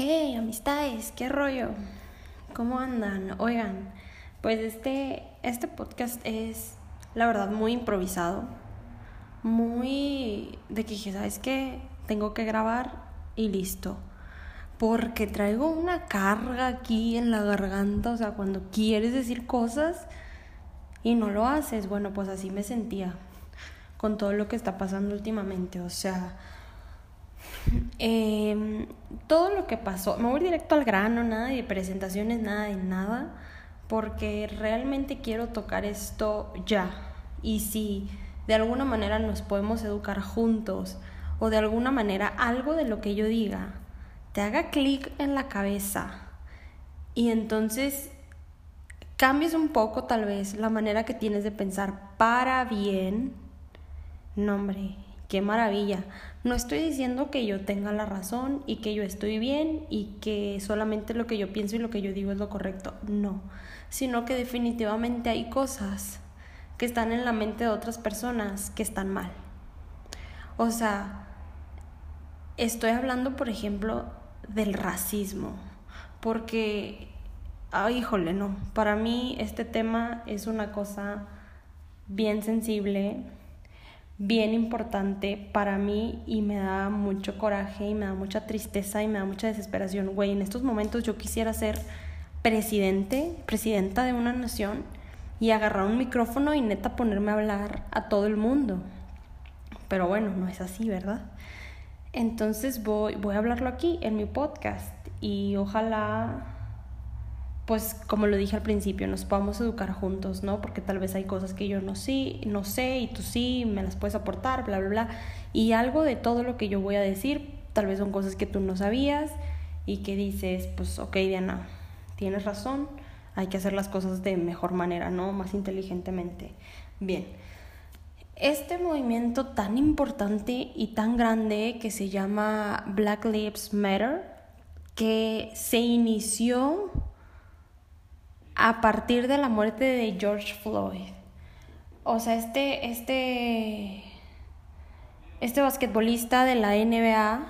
Hey, amistades, ¿qué rollo? ¿Cómo andan? Oigan, pues este, este podcast es, la verdad, muy improvisado. Muy de que dije, ¿sabes qué? Tengo que grabar y listo. Porque traigo una carga aquí en la garganta, o sea, cuando quieres decir cosas y no lo haces, bueno, pues así me sentía con todo lo que está pasando últimamente, o sea eh, todo lo que pasó, me voy directo al grano, nada de presentaciones, nada de nada, porque realmente quiero tocar esto ya. Y si de alguna manera nos podemos educar juntos, o de alguna manera algo de lo que yo diga te haga clic en la cabeza, y entonces cambies un poco tal vez la manera que tienes de pensar para bien, no hombre, qué maravilla. No estoy diciendo que yo tenga la razón y que yo estoy bien y que solamente lo que yo pienso y lo que yo digo es lo correcto. No, sino que definitivamente hay cosas que están en la mente de otras personas que están mal. O sea, estoy hablando, por ejemplo, del racismo, porque, ay, híjole, no, para mí este tema es una cosa bien sensible bien importante para mí y me da mucho coraje y me da mucha tristeza y me da mucha desesperación. Güey, en estos momentos yo quisiera ser presidente, presidenta de una nación y agarrar un micrófono y neta ponerme a hablar a todo el mundo. Pero bueno, no es así, ¿verdad? Entonces voy, voy a hablarlo aquí en mi podcast y ojalá pues como lo dije al principio, nos podamos educar juntos, ¿no? Porque tal vez hay cosas que yo no, sí, no sé y tú sí, me las puedes aportar, bla, bla, bla. Y algo de todo lo que yo voy a decir, tal vez son cosas que tú no sabías y que dices, pues ok, Diana, tienes razón, hay que hacer las cosas de mejor manera, ¿no? Más inteligentemente. Bien. Este movimiento tan importante y tan grande que se llama Black Lives Matter, que se inició a partir de la muerte de George Floyd. O sea, este, este, este basquetbolista de la NBA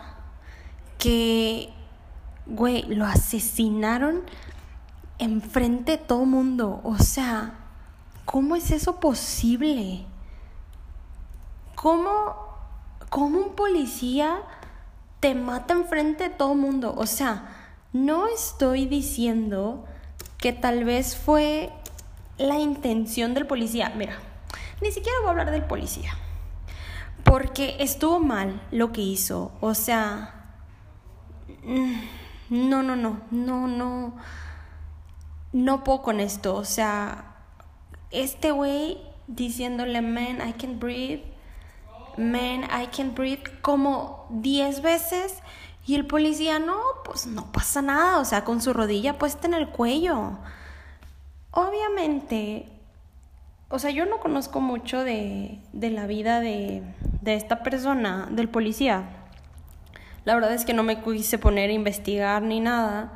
que, güey, lo asesinaron enfrente de todo mundo. O sea, ¿cómo es eso posible? ¿Cómo, cómo un policía te mata enfrente de todo mundo? O sea, no estoy diciendo que tal vez fue la intención del policía. Mira, ni siquiera voy a hablar del policía, porque estuvo mal lo que hizo. O sea, mm, no, no, no, no, no, no puedo con esto. O sea, este güey diciéndole, man, I can breathe, man, I can breathe, como 10 veces y el policía, no, pues no pasa nada, o sea, con su rodilla puesta en el cuello. Obviamente, o sea, yo no conozco mucho de, de la vida de, de esta persona, del policía. La verdad es que no me quise poner a investigar ni nada,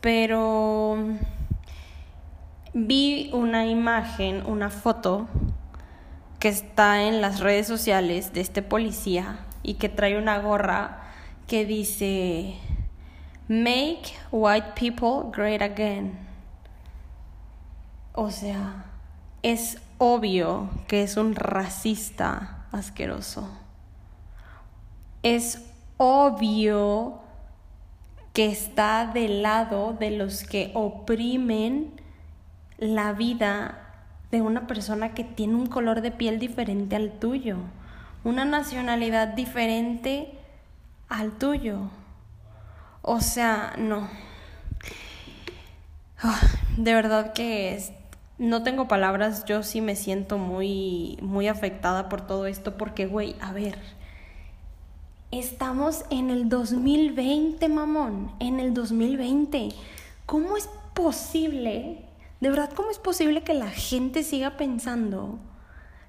pero vi una imagen, una foto que está en las redes sociales de este policía y que trae una gorra que dice, Make white people great again. O sea, es obvio que es un racista asqueroso. Es obvio que está del lado de los que oprimen la vida de una persona que tiene un color de piel diferente al tuyo, una nacionalidad diferente al tuyo. O sea, no. Ah, de verdad que no tengo palabras, yo sí me siento muy, muy afectada por todo esto, porque, güey, a ver, estamos en el 2020, mamón, en el 2020. ¿Cómo es posible, de verdad, cómo es posible que la gente siga pensando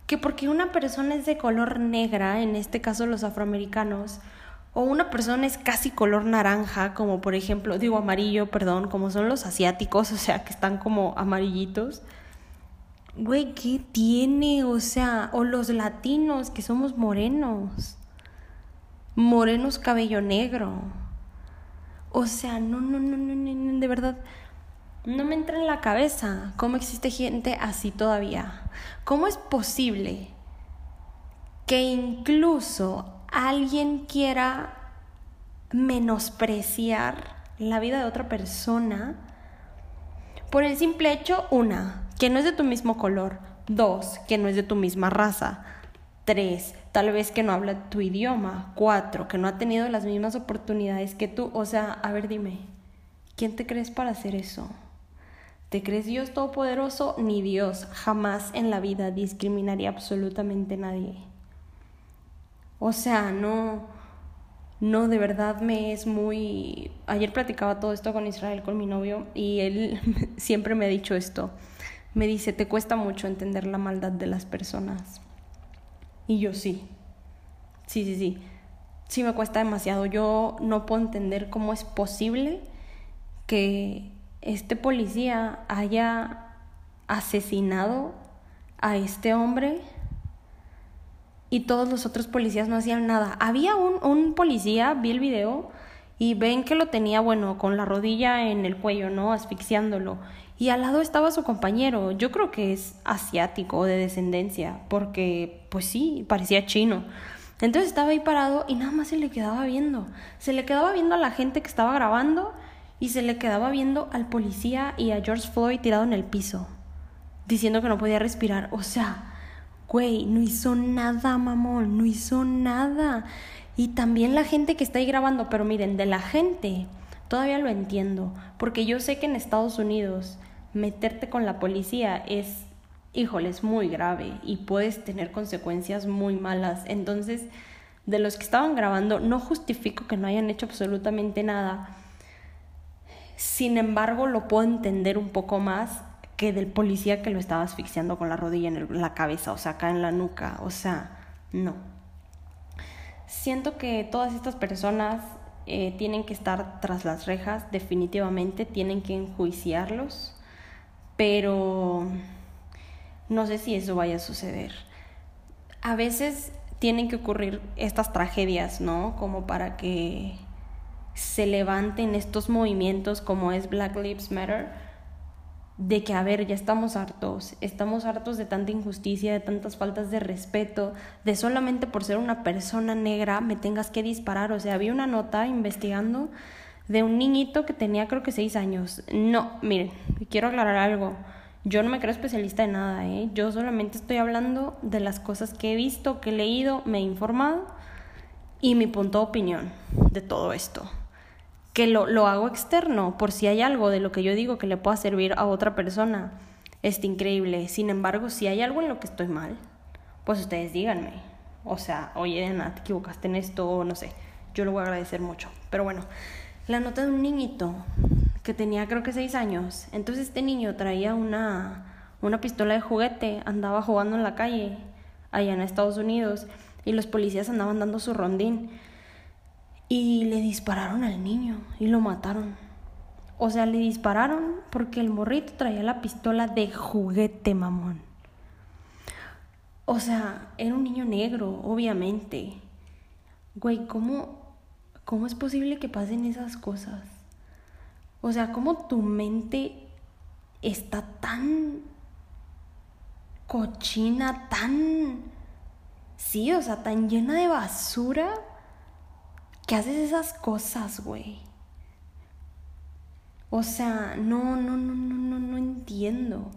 que porque una persona es de color negra, en este caso los afroamericanos, o una persona es casi color naranja, como por ejemplo, digo amarillo, perdón, como son los asiáticos, o sea, que están como amarillitos. Güey, ¿qué tiene? O sea, o los latinos, que somos morenos. Morenos cabello negro. O sea, no, no, no, no, no, de verdad. No me entra en la cabeza cómo existe gente así todavía. ¿Cómo es posible que incluso alguien quiera menospreciar la vida de otra persona por el simple hecho, una, que no es de tu mismo color, dos, que no es de tu misma raza, tres, tal vez que no habla tu idioma, cuatro, que no ha tenido las mismas oportunidades que tú, o sea, a ver dime, ¿quién te crees para hacer eso? ¿Te crees Dios Todopoderoso? Ni Dios jamás en la vida discriminaría absolutamente a nadie. O sea, no, no, de verdad me es muy... Ayer platicaba todo esto con Israel, con mi novio, y él siempre me ha dicho esto. Me dice, te cuesta mucho entender la maldad de las personas. Y yo sí. Sí, sí, sí. Sí me cuesta demasiado. Yo no puedo entender cómo es posible que este policía haya asesinado a este hombre y todos los otros policías no hacían nada. Había un, un policía, vi el video, y ven que lo tenía, bueno, con la rodilla en el cuello, ¿no? Asfixiándolo. Y al lado estaba su compañero. Yo creo que es asiático de descendencia, porque, pues sí, parecía chino. Entonces estaba ahí parado y nada más se le quedaba viendo. Se le quedaba viendo a la gente que estaba grabando y se le quedaba viendo al policía y a George Floyd tirado en el piso, diciendo que no podía respirar. O sea, Güey, no hizo nada, mamón, no hizo nada. Y también la gente que está ahí grabando, pero miren, de la gente, todavía lo entiendo, porque yo sé que en Estados Unidos meterte con la policía es, híjole, es muy grave y puedes tener consecuencias muy malas. Entonces, de los que estaban grabando, no justifico que no hayan hecho absolutamente nada. Sin embargo, lo puedo entender un poco más que del policía que lo estaba asfixiando con la rodilla en la cabeza, o sea, acá en la nuca, o sea, no. Siento que todas estas personas eh, tienen que estar tras las rejas, definitivamente, tienen que enjuiciarlos, pero no sé si eso vaya a suceder. A veces tienen que ocurrir estas tragedias, ¿no? Como para que se levanten estos movimientos como es Black Lives Matter, de que, a ver, ya estamos hartos, estamos hartos de tanta injusticia, de tantas faltas de respeto, de solamente por ser una persona negra me tengas que disparar. O sea, había una nota investigando de un niñito que tenía creo que seis años. No, miren, quiero aclarar algo. Yo no me creo especialista en nada, ¿eh? Yo solamente estoy hablando de las cosas que he visto, que he leído, me he informado y mi punto de opinión de todo esto que lo, lo hago externo por si hay algo de lo que yo digo que le pueda servir a otra persona. Es increíble. Sin embargo, si hay algo en lo que estoy mal, pues ustedes díganme. O sea, oye, Ana, te equivocaste en esto, no sé. Yo lo voy a agradecer mucho. Pero bueno, la nota de un niñito que tenía creo que seis años. Entonces este niño traía una, una pistola de juguete, andaba jugando en la calle, allá en Estados Unidos, y los policías andaban dando su rondín. Y le dispararon al niño y lo mataron. O sea, le dispararon porque el morrito traía la pistola de juguete, mamón. O sea, era un niño negro, obviamente. Güey, ¿cómo, ¿cómo es posible que pasen esas cosas? O sea, ¿cómo tu mente está tan cochina, tan... Sí, o sea, tan llena de basura ¿Qué haces esas cosas, güey? O sea, no, no, no, no, no, no entiendo.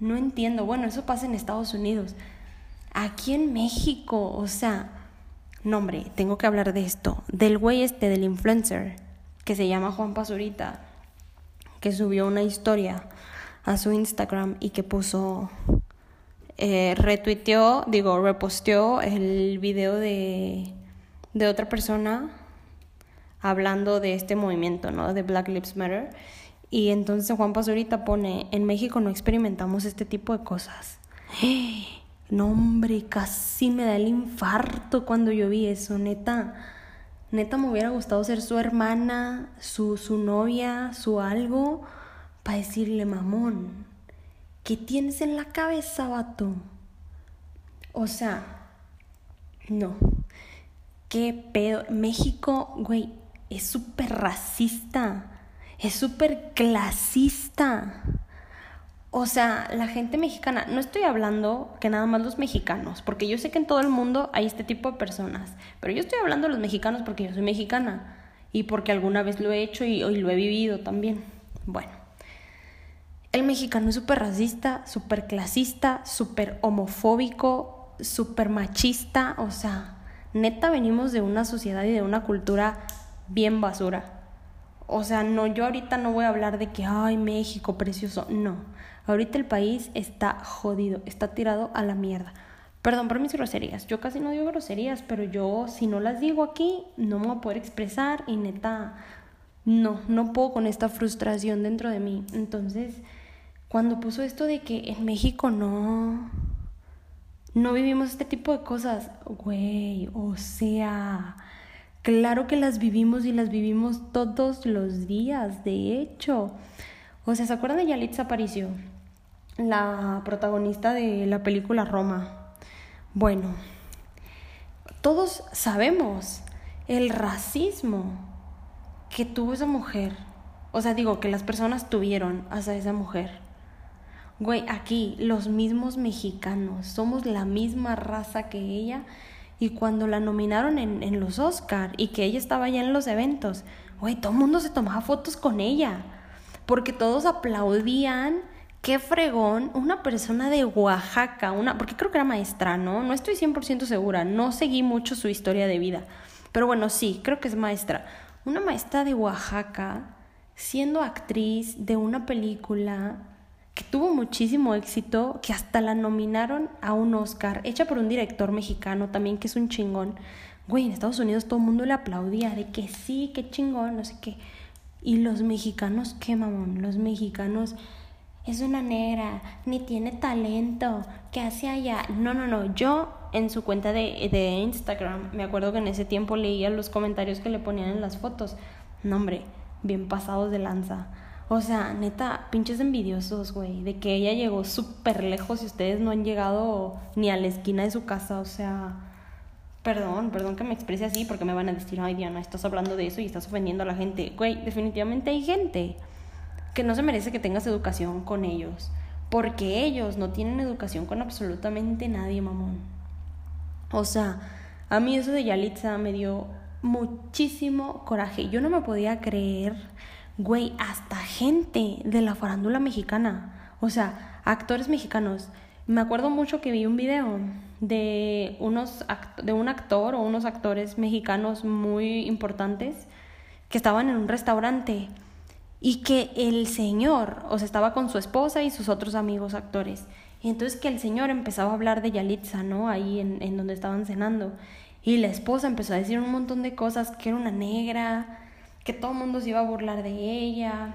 No entiendo. Bueno, eso pasa en Estados Unidos. Aquí en México, o sea, no, hombre, tengo que hablar de esto. Del güey este, del influencer, que se llama Juan Pazurita, que subió una historia a su Instagram y que puso, eh, retuiteó, digo, reposteó el video de de otra persona hablando de este movimiento, ¿no? De Black Lives Matter. Y entonces Juan Pazurita pone, en México no experimentamos este tipo de cosas. No, hombre, casi me da el infarto cuando yo vi eso, neta. Neta me hubiera gustado ser su hermana, su, su novia, su algo, para decirle, mamón, ¿qué tienes en la cabeza, vato? O sea, no. ¿Qué pedo? México, güey, es súper racista, es súper clasista. O sea, la gente mexicana, no estoy hablando que nada más los mexicanos, porque yo sé que en todo el mundo hay este tipo de personas, pero yo estoy hablando de los mexicanos porque yo soy mexicana y porque alguna vez lo he hecho y hoy lo he vivido también. Bueno, el mexicano es súper racista, súper clasista, súper homofóbico, súper machista, o sea, neta venimos de una sociedad y de una cultura bien basura. O sea, no, yo ahorita no voy a hablar de que, ay, México, precioso, no. Ahorita el país está jodido, está tirado a la mierda. Perdón por mis groserías, yo casi no digo groserías, pero yo si no las digo aquí, no me voy a poder expresar y neta, no, no puedo con esta frustración dentro de mí. Entonces, cuando puso esto de que en México no, no vivimos este tipo de cosas, güey, o sea, claro que las vivimos y las vivimos todos los días, de hecho. O sea, ¿se acuerdan de Yalitza Aparicio? La protagonista de la película Roma. Bueno, todos sabemos el racismo que tuvo esa mujer. O sea, digo, que las personas tuvieron hacia esa mujer. Güey, aquí los mismos mexicanos, somos la misma raza que ella. Y cuando la nominaron en, en los Oscar y que ella estaba allá en los eventos, güey, todo el mundo se tomaba fotos con ella. Porque todos aplaudían qué fregón, una persona de Oaxaca, una, porque creo que era maestra, ¿no? No estoy 100% segura, no seguí mucho su historia de vida, pero bueno, sí, creo que es maestra. Una maestra de Oaxaca siendo actriz de una película que tuvo muchísimo éxito, que hasta la nominaron a un Oscar, hecha por un director mexicano también, que es un chingón. Güey, en Estados Unidos todo el mundo le aplaudía de que sí, qué chingón, no sé qué. Y los mexicanos, qué mamón, los mexicanos es una negra, ni tiene talento, ¿qué hace allá? No, no, no, yo en su cuenta de, de Instagram, me acuerdo que en ese tiempo leía los comentarios que le ponían en las fotos. No, hombre, bien pasados de lanza. O sea, neta, pinches envidiosos, güey, de que ella llegó súper lejos y ustedes no han llegado ni a la esquina de su casa, o sea, perdón, perdón que me exprese así porque me van a decir, ay Diana, estás hablando de eso y estás ofendiendo a la gente. Güey, definitivamente hay gente que no se merece que tengas educación con ellos, porque ellos no tienen educación con absolutamente nadie, mamón. O sea, a mí eso de Yalitza me dio muchísimo coraje. Yo no me podía creer, güey, hasta gente de la farándula mexicana, o sea, actores mexicanos. Me acuerdo mucho que vi un video de unos de un actor o unos actores mexicanos muy importantes que estaban en un restaurante y que el señor, o sea, estaba con su esposa y sus otros amigos actores. Y entonces que el señor empezaba a hablar de Yalitza, ¿no? Ahí en, en donde estaban cenando. Y la esposa empezó a decir un montón de cosas, que era una negra, que todo el mundo se iba a burlar de ella,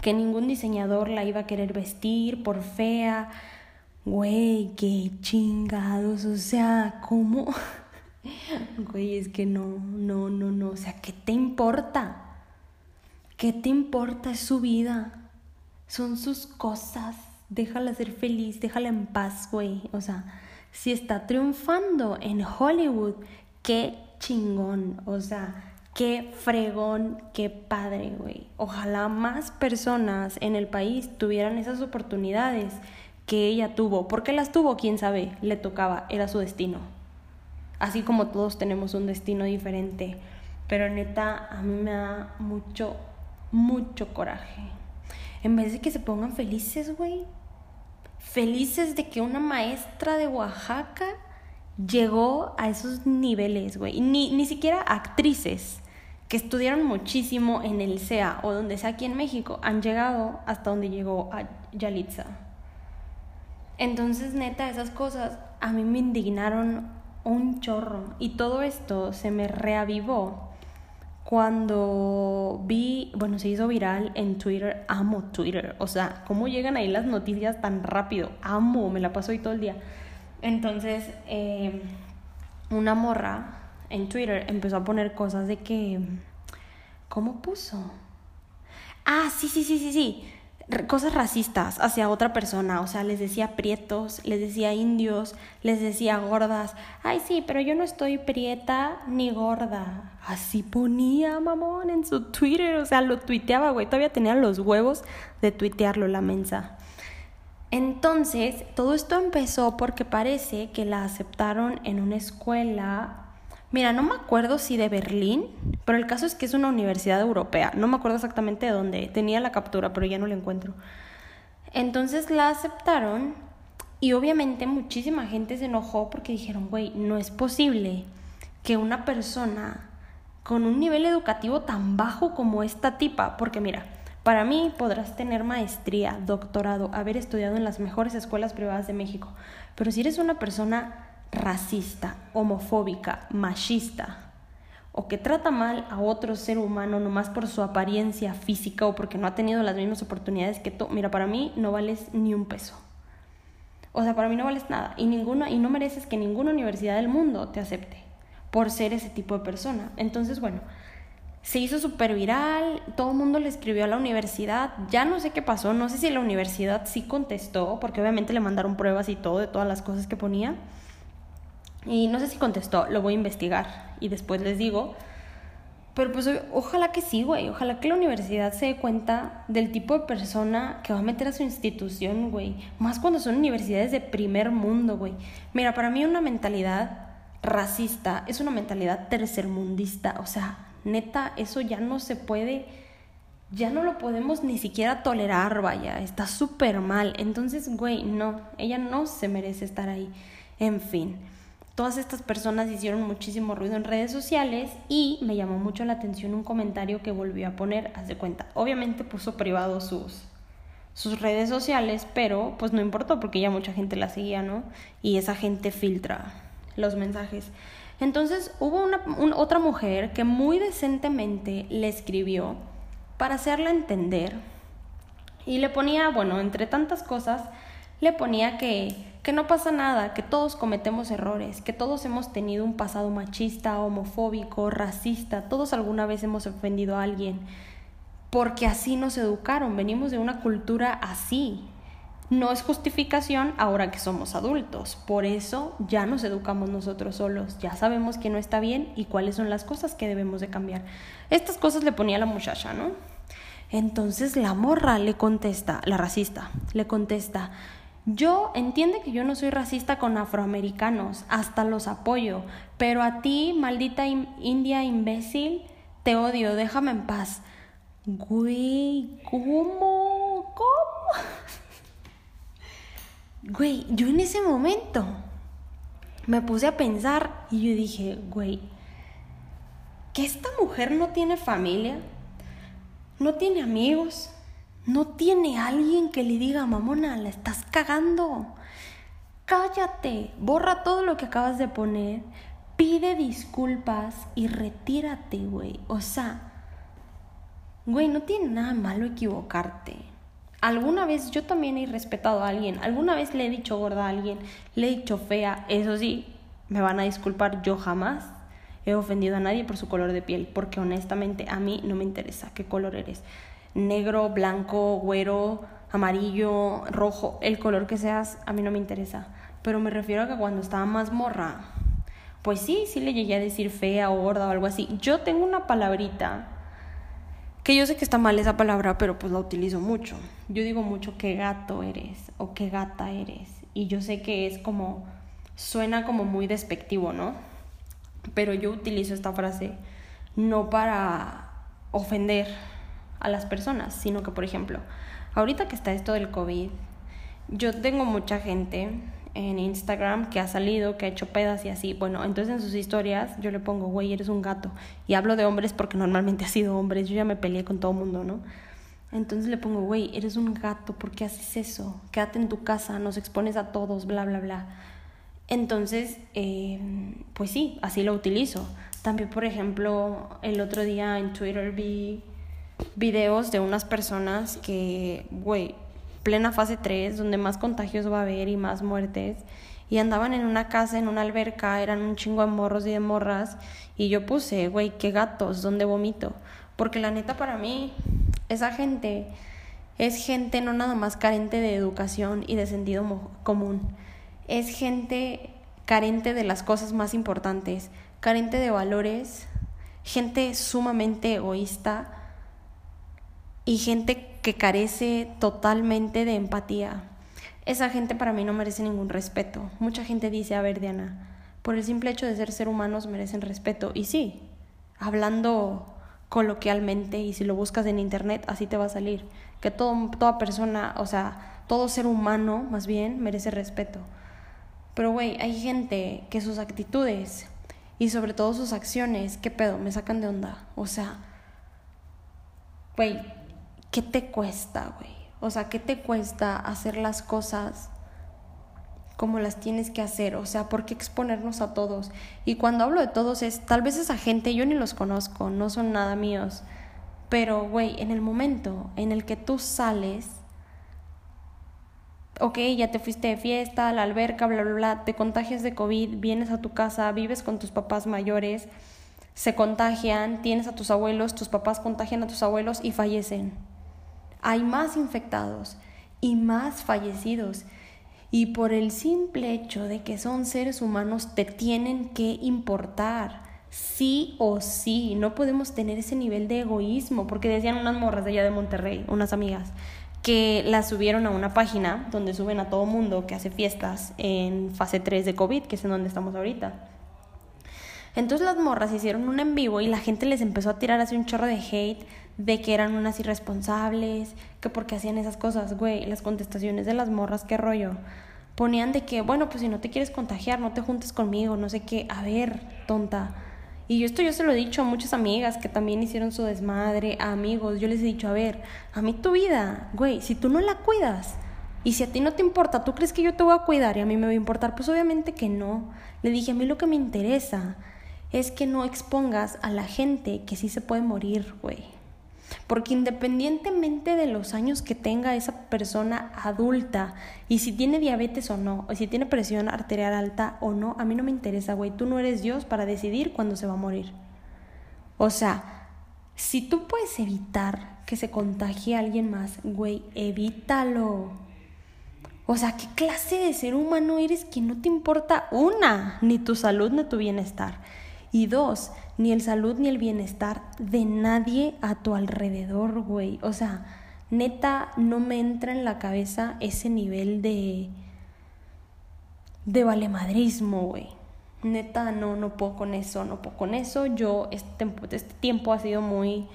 que ningún diseñador la iba a querer vestir por fea. Güey, qué chingados, o sea, ¿cómo? Güey, es que no, no, no, no, o sea, ¿qué te importa? ¿Qué te importa? Es su vida. Son sus cosas. Déjala ser feliz, déjala en paz, güey. O sea, si está triunfando en Hollywood, qué chingón. O sea, qué fregón, qué padre, güey. Ojalá más personas en el país tuvieran esas oportunidades que ella tuvo. ¿Por qué las tuvo? Quién sabe. Le tocaba, era su destino. Así como todos tenemos un destino diferente. Pero neta, a mí me da mucho mucho coraje. En vez de que se pongan felices, güey. Felices de que una maestra de Oaxaca llegó a esos niveles, güey. Ni, ni siquiera actrices que estudiaron muchísimo en el CEA o donde sea aquí en México han llegado hasta donde llegó a Yalitza. Entonces, neta, esas cosas a mí me indignaron un chorro. Y todo esto se me reavivó cuando vi, bueno, se hizo viral en Twitter, amo Twitter, o sea, ¿cómo llegan ahí las noticias tan rápido? Amo, me la paso ahí todo el día. Entonces, eh, una morra en Twitter empezó a poner cosas de que, ¿cómo puso? Ah, sí, sí, sí, sí, sí. cosas racistas hacia otra persona, o sea, les decía prietos, les decía indios, les decía gordas. Ay, sí, pero yo no estoy prieta ni gorda. Así ponía, mamón, en su Twitter, o sea, lo tuiteaba, güey, todavía tenía los huevos de tuitearlo la mensa. Entonces, todo esto empezó porque parece que la aceptaron en una escuela Mira, no me acuerdo si de Berlín, pero el caso es que es una universidad europea. No me acuerdo exactamente de dónde. Tenía la captura, pero ya no la encuentro. Entonces la aceptaron y obviamente muchísima gente se enojó porque dijeron, güey, no es posible que una persona con un nivel educativo tan bajo como esta tipa, porque mira, para mí podrás tener maestría, doctorado, haber estudiado en las mejores escuelas privadas de México, pero si eres una persona racista, homofóbica, machista, o que trata mal a otro ser humano nomás por su apariencia física o porque no ha tenido las mismas oportunidades que tú, mira, para mí no vales ni un peso. O sea, para mí no vales nada y ninguna y no mereces que ninguna universidad del mundo te acepte por ser ese tipo de persona. Entonces, bueno, se hizo súper viral, todo el mundo le escribió a la universidad, ya no sé qué pasó, no sé si la universidad sí contestó, porque obviamente le mandaron pruebas y todo de todas las cosas que ponía. Y no sé si contestó, lo voy a investigar y después les digo. Pero pues ojalá que sí, güey. Ojalá que la universidad se dé cuenta del tipo de persona que va a meter a su institución, güey. Más cuando son universidades de primer mundo, güey. Mira, para mí una mentalidad racista es una mentalidad tercermundista. O sea, neta, eso ya no se puede, ya no lo podemos ni siquiera tolerar, vaya. Está súper mal. Entonces, güey, no, ella no se merece estar ahí. En fin. Todas estas personas hicieron muchísimo ruido en redes sociales y me llamó mucho la atención un comentario que volvió a poner, haz de cuenta. Obviamente puso privado sus, sus redes sociales, pero pues no importó porque ya mucha gente la seguía, ¿no? Y esa gente filtra los mensajes. Entonces hubo una, otra mujer que muy decentemente le escribió para hacerla entender y le ponía, bueno, entre tantas cosas, le ponía que que no pasa nada, que todos cometemos errores, que todos hemos tenido un pasado machista, homofóbico, racista, todos alguna vez hemos ofendido a alguien, porque así nos educaron, venimos de una cultura así. No es justificación ahora que somos adultos, por eso ya nos educamos nosotros solos, ya sabemos que no está bien y cuáles son las cosas que debemos de cambiar. Estas cosas le ponía la muchacha, ¿no? Entonces la morra le contesta, la racista, le contesta, yo entiende que yo no soy racista con afroamericanos, hasta los apoyo, pero a ti, maldita india imbécil, te odio, déjame en paz. Güey, ¿cómo? ¿Cómo? Güey, yo en ese momento me puse a pensar y yo dije, güey, que esta mujer no tiene familia, no tiene amigos, no tiene alguien que le diga, mamona, la estás cagando. Cállate, borra todo lo que acabas de poner, pide disculpas y retírate, güey. O sea, güey, no tiene nada malo equivocarte. Alguna vez yo también he respetado a alguien, alguna vez le he dicho gorda a alguien, le he dicho fea, eso sí, me van a disculpar, yo jamás he ofendido a nadie por su color de piel, porque honestamente a mí no me interesa qué color eres negro, blanco, güero, amarillo, rojo, el color que seas, a mí no me interesa. Pero me refiero a que cuando estaba más morra, pues sí, sí le llegué a decir fea o gorda o algo así. Yo tengo una palabrita que yo sé que está mal esa palabra, pero pues la utilizo mucho. Yo digo mucho qué gato eres o qué gata eres. Y yo sé que es como, suena como muy despectivo, ¿no? Pero yo utilizo esta frase no para ofender, a las personas, sino que, por ejemplo, ahorita que está esto del COVID, yo tengo mucha gente en Instagram que ha salido, que ha hecho pedas y así. Bueno, entonces en sus historias yo le pongo, güey, eres un gato. Y hablo de hombres porque normalmente ha sido hombres. Yo ya me peleé con todo mundo, ¿no? Entonces le pongo, güey, eres un gato, ¿por qué haces eso? Quédate en tu casa, nos expones a todos, bla, bla, bla. Entonces, eh, pues sí, así lo utilizo. También, por ejemplo, el otro día en Twitter vi videos de unas personas que, güey, plena fase 3, donde más contagios va a haber y más muertes. Y andaban en una casa, en una alberca, eran un chingo de morros y de morras. Y yo puse, güey, qué gatos, ¿dónde vomito? Porque la neta para mí, esa gente Es gente no nada más carente de educación y de sentido común. Es gente carente de las cosas más importantes, carente de valores, gente sumamente egoísta y gente que carece totalmente de empatía. Esa gente para mí no merece ningún respeto. Mucha gente dice, a ver, Diana, por el simple hecho de ser ser humanos merecen respeto. Y sí, hablando coloquialmente y si lo buscas en internet, así te va a salir. Que todo, toda persona, o sea, todo ser humano más bien merece respeto. Pero, güey, hay gente que sus actitudes y sobre todo sus acciones, ¿qué pedo? Me sacan de onda. O sea, güey, ¿qué te cuesta, güey? O sea, ¿qué te cuesta hacer las cosas como las tienes que hacer? O sea, ¿por qué exponernos a todos? Y cuando hablo de todos es, tal vez esa gente yo ni los conozco, no son nada míos. Pero, güey, en el momento en el que tú sales, ok, ya te fuiste de fiesta, a la alberca, bla, bla, bla, te contagias de COVID, vienes a tu casa, vives con tus papás mayores, se contagian, tienes a tus abuelos, tus papás contagian a tus abuelos y fallecen hay más infectados y más fallecidos. Y por el simple hecho de que son seres humanos te tienen que importar. Sí o sí, no podemos tener ese nivel de egoísmo, porque decían unas morras de allá de Monterrey, unas amigas, que las subieron a una página donde suben a todo mundo que hace fiestas en fase 3 de COVID, que es en donde estamos ahorita. Entonces las morras hicieron un en vivo y la gente les empezó a tirar así un chorro de hate de que eran unas irresponsables, que porque hacían esas cosas, güey, las contestaciones de las morras, qué rollo. Ponían de que, bueno, pues si no te quieres contagiar, no te juntes conmigo, no sé qué, a ver, tonta. Y yo esto yo se lo he dicho a muchas amigas que también hicieron su desmadre, a amigos, yo les he dicho, a ver, a mí tu vida, güey, si tú no la cuidas, y si a ti no te importa, ¿tú crees que yo te voy a cuidar y a mí me va a importar? Pues obviamente que no. Le dije, a mí lo que me interesa es que no expongas a la gente que sí se puede morir, güey. Porque independientemente de los años que tenga esa persona adulta y si tiene diabetes o no, o si tiene presión arterial alta o no, a mí no me interesa, güey. Tú no eres Dios para decidir cuándo se va a morir. O sea, si tú puedes evitar que se contagie a alguien más, güey, evítalo. O sea, ¿qué clase de ser humano eres que no te importa una, ni tu salud ni tu bienestar? Y dos, ni el salud ni el bienestar de nadie a tu alrededor, güey. O sea, neta, no me entra en la cabeza ese nivel de. de valemadrismo, güey. Neta, no, no puedo con eso, no puedo con eso. Yo, este, este tiempo ha sido muy,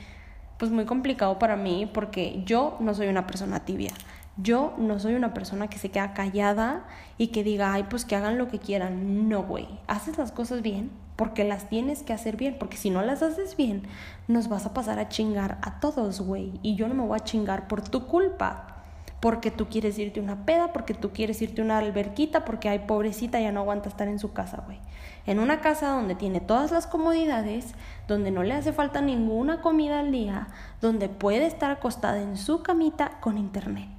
pues muy complicado para mí porque yo no soy una persona tibia. Yo no soy una persona que se queda callada y que diga, ay, pues que hagan lo que quieran. No, güey. Haces las cosas bien porque las tienes que hacer bien, porque si no las haces bien, nos vas a pasar a chingar a todos, güey. Y yo no me voy a chingar por tu culpa. Porque tú quieres irte una peda, porque tú quieres irte una alberquita, porque hay pobrecita ya no aguanta estar en su casa, güey. En una casa donde tiene todas las comodidades, donde no le hace falta ninguna comida al día, donde puede estar acostada en su camita con internet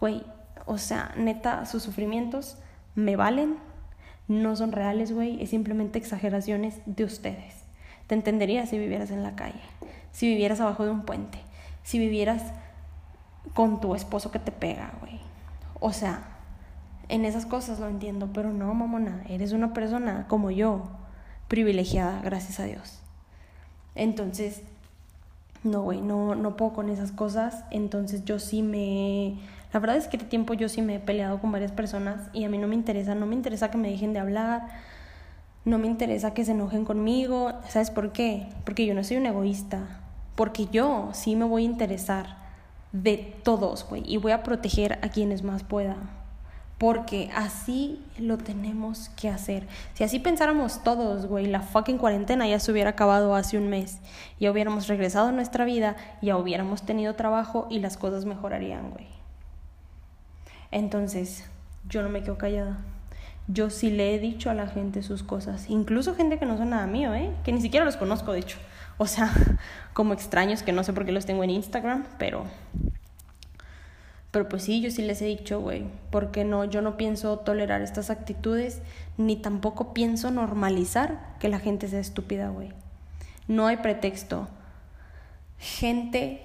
güey, o sea, neta, sus sufrimientos me valen, no son reales, güey, es simplemente exageraciones de ustedes. Te entendería si vivieras en la calle, si vivieras abajo de un puente, si vivieras con tu esposo que te pega, güey. O sea, en esas cosas lo entiendo, pero no, mamona, eres una persona como yo, privilegiada, gracias a Dios. Entonces, no, güey, no, no puedo con esas cosas. Entonces yo sí me la verdad es que este tiempo yo sí me he peleado con varias personas y a mí no me interesa, no me interesa que me dejen de hablar, no me interesa que se enojen conmigo. ¿Sabes por qué? Porque yo no soy un egoísta, porque yo sí me voy a interesar de todos, güey, y voy a proteger a quienes más pueda. Porque así lo tenemos que hacer. Si así pensáramos todos, güey, la fucking cuarentena ya se hubiera acabado hace un mes. Ya hubiéramos regresado a nuestra vida, ya hubiéramos tenido trabajo y las cosas mejorarían, güey. Entonces, yo no me quedo callada. Yo sí le he dicho a la gente sus cosas, incluso gente que no son nada mío, ¿eh? Que ni siquiera los conozco, de hecho. O sea, como extraños que no sé por qué los tengo en Instagram, pero pero pues sí, yo sí les he dicho, güey, porque no, yo no pienso tolerar estas actitudes, ni tampoco pienso normalizar que la gente sea estúpida, güey. No hay pretexto. Gente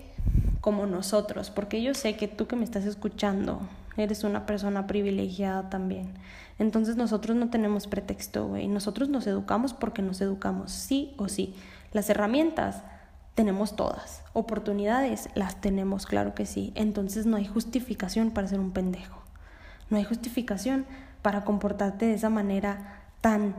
como nosotros, porque yo sé que tú que me estás escuchando eres una persona privilegiada también. Entonces nosotros no tenemos pretexto, güey. Nosotros nos educamos porque nos educamos, sí o sí. Las herramientas tenemos todas. Oportunidades las tenemos, claro que sí. Entonces no hay justificación para ser un pendejo. No hay justificación para comportarte de esa manera tan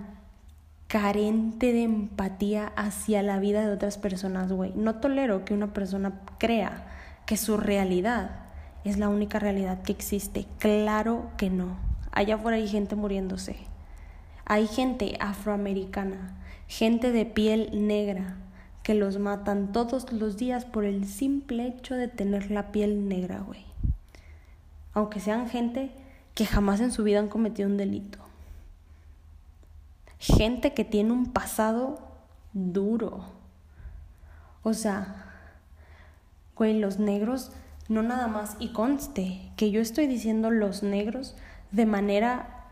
carente de empatía hacia la vida de otras personas, güey. No tolero que una persona crea que su realidad es la única realidad que existe. Claro que no. Allá afuera hay gente muriéndose. Hay gente afroamericana, gente de piel negra, que los matan todos los días por el simple hecho de tener la piel negra, güey. Aunque sean gente que jamás en su vida han cometido un delito. Gente que tiene un pasado duro. O sea, güey, los negros, no nada más, y conste que yo estoy diciendo los negros de manera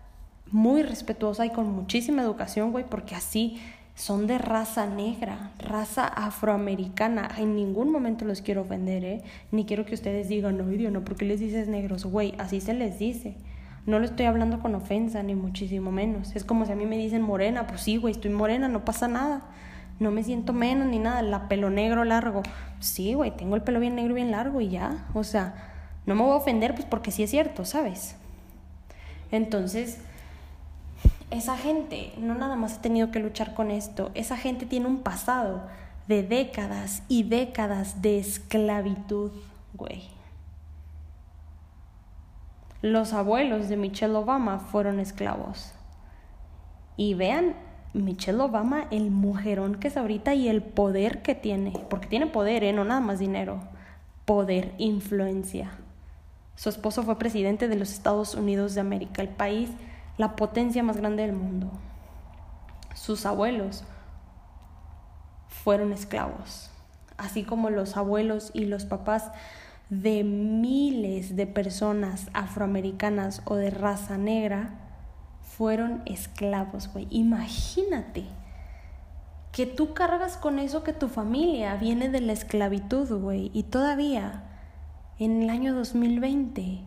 muy respetuosa y con muchísima educación, güey, porque así son de raza negra, raza afroamericana. En ningún momento los quiero ofender, ¿eh? Ni quiero que ustedes digan, no, idiota, no, ¿por qué les dices negros? Güey, así se les dice. No lo estoy hablando con ofensa, ni muchísimo menos. Es como si a mí me dicen morena, pues sí, güey, estoy morena, no pasa nada. No me siento menos ni nada, la pelo negro largo. Sí, güey, tengo el pelo bien negro y bien largo y ya. O sea, no me voy a ofender, pues porque sí es cierto, ¿sabes? Entonces, esa gente no nada más ha tenido que luchar con esto, esa gente tiene un pasado de décadas y décadas de esclavitud, güey. Los abuelos de Michelle Obama fueron esclavos. Y vean, Michelle Obama, el mujerón que es ahorita y el poder que tiene, porque tiene poder, ¿eh? no nada más dinero, poder, influencia. Su esposo fue presidente de los Estados Unidos de América, el país, la potencia más grande del mundo. Sus abuelos fueron esclavos, así como los abuelos y los papás de miles de personas afroamericanas o de raza negra fueron esclavos, güey. Imagínate que tú cargas con eso que tu familia viene de la esclavitud, güey, y todavía en el año 2020.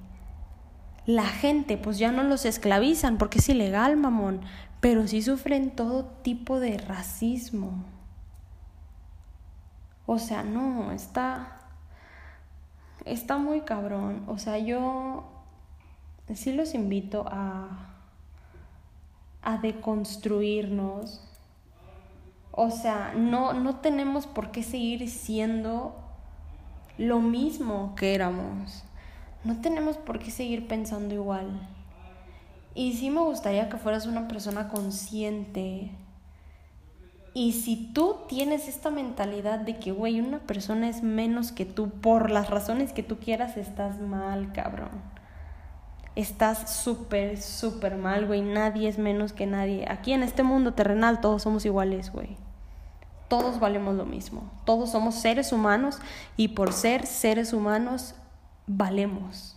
La gente pues ya no los esclavizan porque es ilegal, mamón, pero sí sufren todo tipo de racismo. O sea, no, está está muy cabrón. O sea, yo sí los invito a a deconstruirnos. O sea, no no tenemos por qué seguir siendo lo mismo que éramos. No tenemos por qué seguir pensando igual. Y sí me gustaría que fueras una persona consciente. Y si tú tienes esta mentalidad de que, güey, una persona es menos que tú por las razones que tú quieras, estás mal, cabrón. Estás súper, súper mal, güey. Nadie es menos que nadie. Aquí en este mundo terrenal todos somos iguales, güey todos valemos lo mismo. Todos somos seres humanos y por ser seres humanos valemos.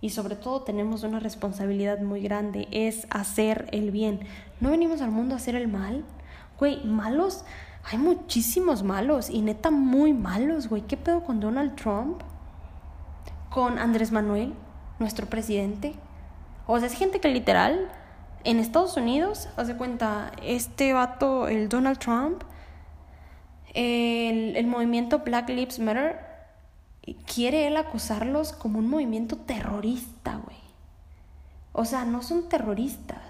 Y sobre todo tenemos una responsabilidad muy grande, es hacer el bien. No venimos al mundo a hacer el mal. Güey, malos, hay muchísimos malos y neta muy malos, güey. ¿Qué pedo con Donald Trump? Con Andrés Manuel, nuestro presidente. O sea, es gente que literal en Estados Unidos, hace cuenta, este vato, el Donald Trump, el, el movimiento Black Lives Matter, quiere él acusarlos como un movimiento terrorista, güey. O sea, no son terroristas.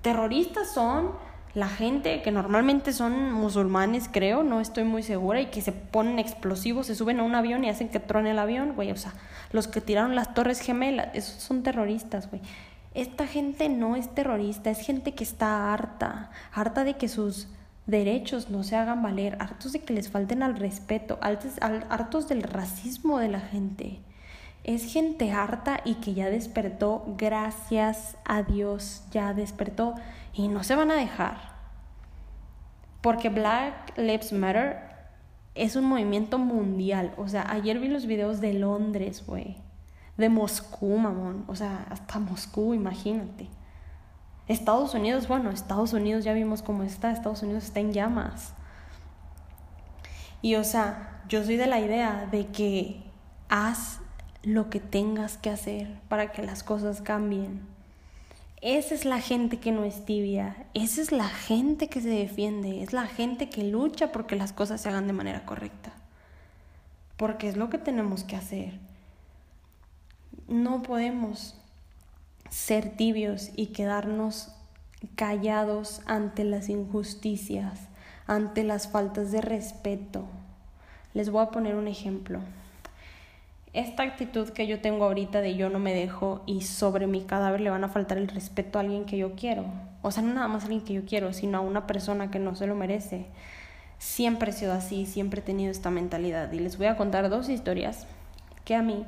Terroristas son la gente que normalmente son musulmanes, creo, no estoy muy segura, y que se ponen explosivos, se suben a un avión y hacen que trone el avión, güey. O sea, los que tiraron las torres gemelas, esos son terroristas, güey. Esta gente no es terrorista, es gente que está harta, harta de que sus derechos no se hagan valer, hartos de que les falten al respeto, hartos, del racismo de la gente. Es gente harta y que ya despertó, gracias a Dios, ya despertó y no se van a dejar. Porque Black Lives Matter es un movimiento mundial. O sea, ayer vi los videos de Londres, güey de Moscú, mamón. O sea, hasta Moscú, imagínate. Estados Unidos, bueno, Estados Unidos ya vimos cómo está. Estados Unidos está en llamas. Y o sea, yo soy de la idea de que haz lo que tengas que hacer para que las cosas cambien. Esa es la gente que no es tibia, esa es la gente que se defiende, es la gente que lucha porque las cosas se hagan de manera correcta. Porque es lo que tenemos que hacer. No podemos ser tibios y quedarnos callados ante las injusticias, ante las faltas de respeto. Les voy a poner un ejemplo esta actitud que yo tengo ahorita de yo no me dejo y sobre mi cadáver le van a faltar el respeto a alguien que yo quiero. O sea, no nada más a alguien que yo quiero, sino a una persona que no se lo merece. Siempre he sido así, siempre he tenido esta mentalidad. Y les voy a contar dos historias que a mí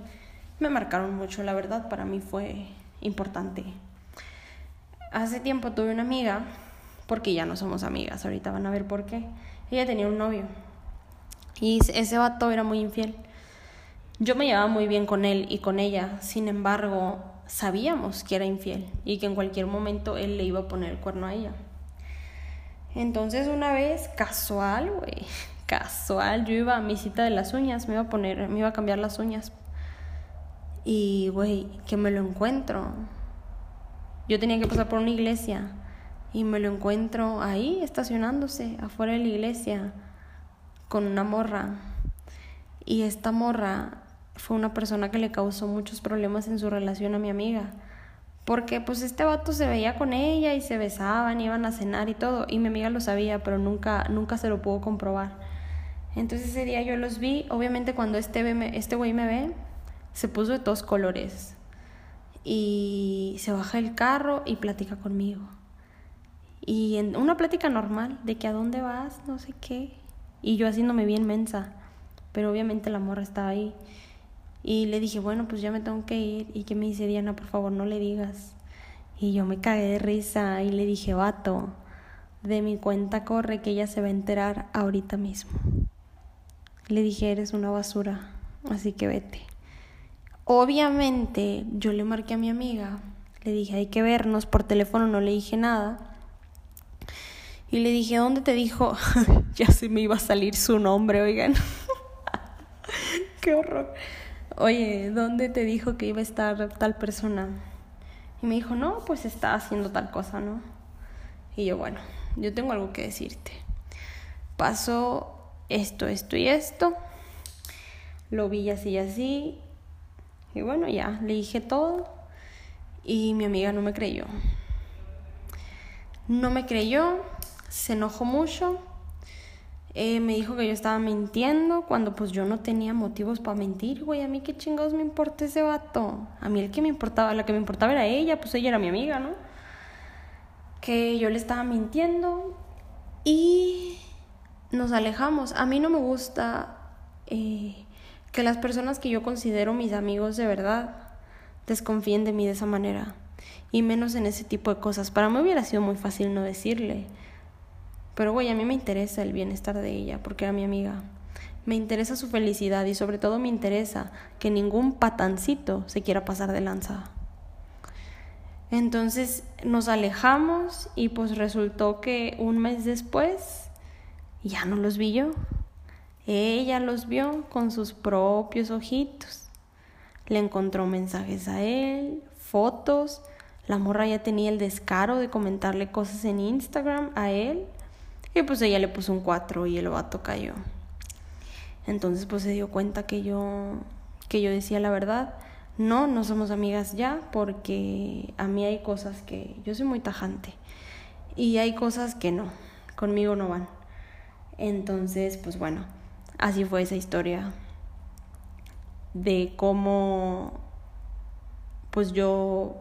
me marcaron mucho. La verdad, para mí fue importante. Hace tiempo tuve una amiga, porque ya no somos amigas, ahorita van a ver por qué. Ella tenía un novio. Y ese vato era muy infiel. Yo me llevaba muy bien con él y con ella, sin embargo, sabíamos que era infiel y que en cualquier momento él le iba a poner el cuerno a ella. Entonces una vez, casual, güey, casual, yo iba a mi cita de las uñas, me iba a poner, me iba a cambiar las uñas. Y, güey, que me lo encuentro. Yo tenía que pasar por una iglesia y me lo encuentro ahí estacionándose afuera de la iglesia con una morra. Y esta morra fue una persona que le causó muchos problemas en su relación a mi amiga. Porque pues este vato se veía con ella y se besaban, iban a cenar y todo. Y mi amiga lo sabía, pero nunca, nunca se lo pudo comprobar. Entonces ese día yo los vi. Obviamente cuando este, este güey me ve, se puso de todos colores. Y se baja el carro y platica conmigo. Y en una plática normal, de que a dónde vas, no sé qué. Y yo haciéndome bien mensa. Pero obviamente la morra estaba ahí. Y le dije, bueno, pues ya me tengo que ir. Y que me dice, Diana, por favor, no le digas. Y yo me cagué de risa y le dije, vato, de mi cuenta corre que ella se va a enterar ahorita mismo. Le dije, eres una basura, así que vete. Obviamente yo le marqué a mi amiga, le dije, hay que vernos por teléfono, no le dije nada. Y le dije, ¿dónde te dijo? ya se me iba a salir su nombre, oigan. Qué horror oye, ¿dónde te dijo que iba a estar tal persona? Y me dijo, no, pues está haciendo tal cosa, ¿no? Y yo, bueno, yo tengo algo que decirte. Pasó esto, esto y esto. Lo vi así y así. Y bueno, ya, le dije todo. Y mi amiga no me creyó. No me creyó, se enojó mucho eh, me dijo que yo estaba mintiendo cuando pues yo no tenía motivos para mentir, güey. A mí qué chingados me importa ese vato. A mí el que me importaba, la que me importaba era ella, pues ella era mi amiga, ¿no? Que yo le estaba mintiendo y nos alejamos. A mí no me gusta eh, que las personas que yo considero mis amigos de verdad desconfíen de mí de esa manera. Y menos en ese tipo de cosas. Para mí hubiera sido muy fácil no decirle. Pero, güey, a mí me interesa el bienestar de ella porque era mi amiga. Me interesa su felicidad y sobre todo me interesa que ningún patancito se quiera pasar de lanza. Entonces nos alejamos y pues resultó que un mes después ya no los vi yo. Ella los vio con sus propios ojitos. Le encontró mensajes a él, fotos. La morra ya tenía el descaro de comentarle cosas en Instagram a él y pues ella le puso un 4 y el vato cayó. Entonces pues se dio cuenta que yo, que yo decía la verdad. No, no somos amigas ya porque a mí hay cosas que yo soy muy tajante y hay cosas que no, conmigo no van. Entonces pues bueno, así fue esa historia de cómo pues yo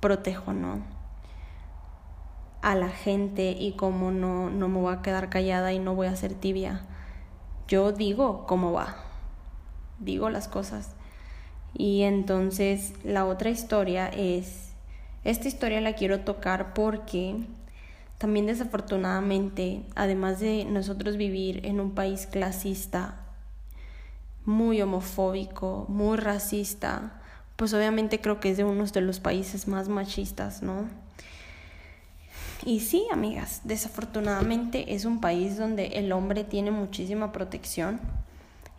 protejo, ¿no? A la gente y cómo no, no me voy a quedar callada y no voy a ser tibia. Yo digo cómo va, digo las cosas. Y entonces la otra historia es, esta historia la quiero tocar porque también desafortunadamente, además de nosotros vivir en un país clasista, muy homofóbico, muy racista, pues obviamente creo que es de uno de los países más machistas, ¿no? Y sí, amigas, desafortunadamente es un país donde el hombre tiene muchísima protección,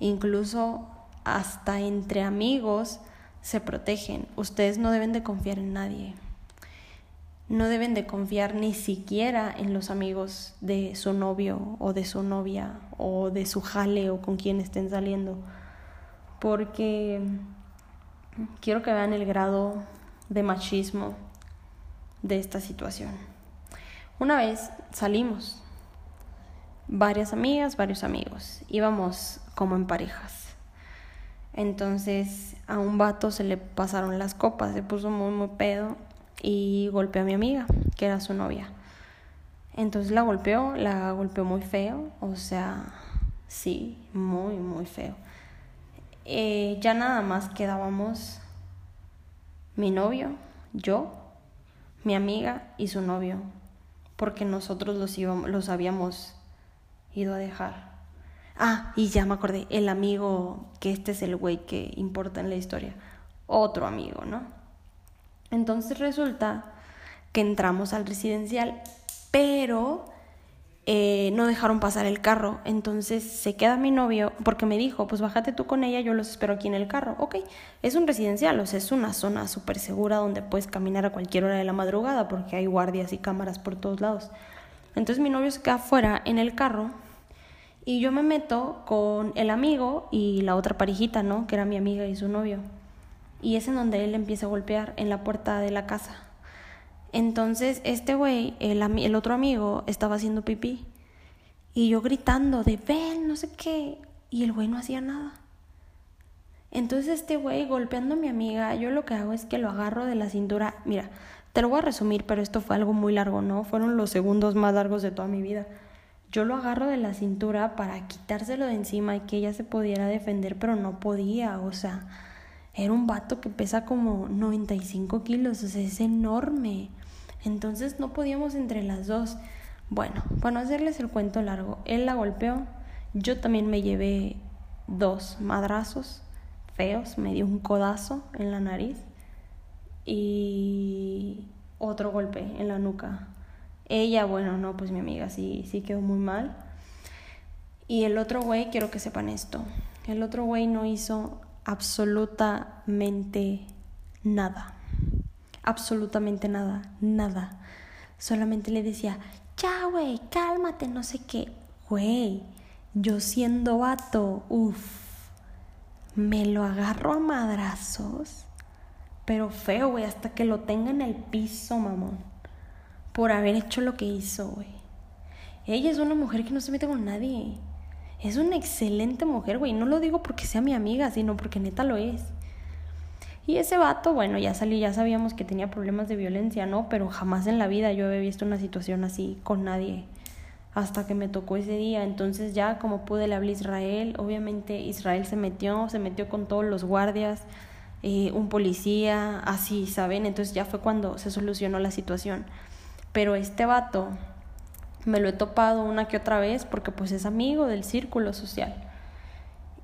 incluso hasta entre amigos se protegen. Ustedes no deben de confiar en nadie. No deben de confiar ni siquiera en los amigos de su novio o de su novia o de su jale o con quien estén saliendo. Porque quiero que vean el grado de machismo de esta situación. Una vez salimos, varias amigas, varios amigos, íbamos como en parejas. Entonces a un vato se le pasaron las copas, se puso muy, muy pedo y golpeó a mi amiga, que era su novia. Entonces la golpeó, la golpeó muy feo, o sea, sí, muy, muy feo. Eh, ya nada más quedábamos mi novio, yo, mi amiga y su novio, porque nosotros los, íbamos, los habíamos ido a dejar. Ah, y ya me acordé, el amigo, que este es el güey que importa en la historia, otro amigo, ¿no? Entonces resulta que entramos al residencial, pero eh, no dejaron pasar el carro. Entonces se queda mi novio porque me dijo, pues bájate tú con ella, yo los espero aquí en el carro. Ok, es un residencial, o sea, es una zona súper segura donde puedes caminar a cualquier hora de la madrugada porque hay guardias y cámaras por todos lados. Entonces mi novio se queda afuera en el carro y yo me meto con el amigo y la otra parejita, ¿no? Que era mi amiga y su novio y es en donde él empieza a golpear en la puerta de la casa. Entonces este güey, el, otro amigo, estaba haciendo pipí y yo gritando de ven, no sé qué, y el güey no hacía nada. Entonces este güey golpeando a mi amiga, yo lo que hago es que lo agarro de la cintura. Mira, te lo voy a resumir, pero esto fue algo muy largo, ¿no? Fueron los segundos más largos de toda mi vida. Yo lo agarro de la cintura para quitárselo de encima y que ella se pudiera defender, pero no podía, o sea, era un vato que pesa como 95 kilos, o sea, es enorme. Entonces no podíamos entre las dos. Bueno, para no hacerles el cuento largo, él la golpeó, yo también me llevé dos madrazos feos, me dio un codazo en la nariz y otro golpe en la nuca. Ella, bueno, no, pues mi amiga sí, sí quedó muy mal. Y el otro güey, quiero que sepan esto, el otro güey no hizo absolutamente nada. Absolutamente nada, nada. Solamente le decía, ya, güey, cálmate, no sé qué. Güey, yo siendo vato, uff, me lo agarro a madrazos, pero feo, güey, hasta que lo tenga en el piso, mamón, por haber hecho lo que hizo, güey. Ella es una mujer que no se mete con nadie. Es una excelente mujer, güey. No lo digo porque sea mi amiga, sino porque neta lo es. Y ese vato, bueno, ya salí, ya sabíamos que tenía problemas de violencia, ¿no? Pero jamás en la vida yo había visto una situación así con nadie hasta que me tocó ese día. Entonces ya como pude le hablé a Israel. Obviamente Israel se metió, se metió con todos los guardias, eh, un policía, así, ¿saben? Entonces ya fue cuando se solucionó la situación. Pero este vato me lo he topado una que otra vez porque pues es amigo del círculo social.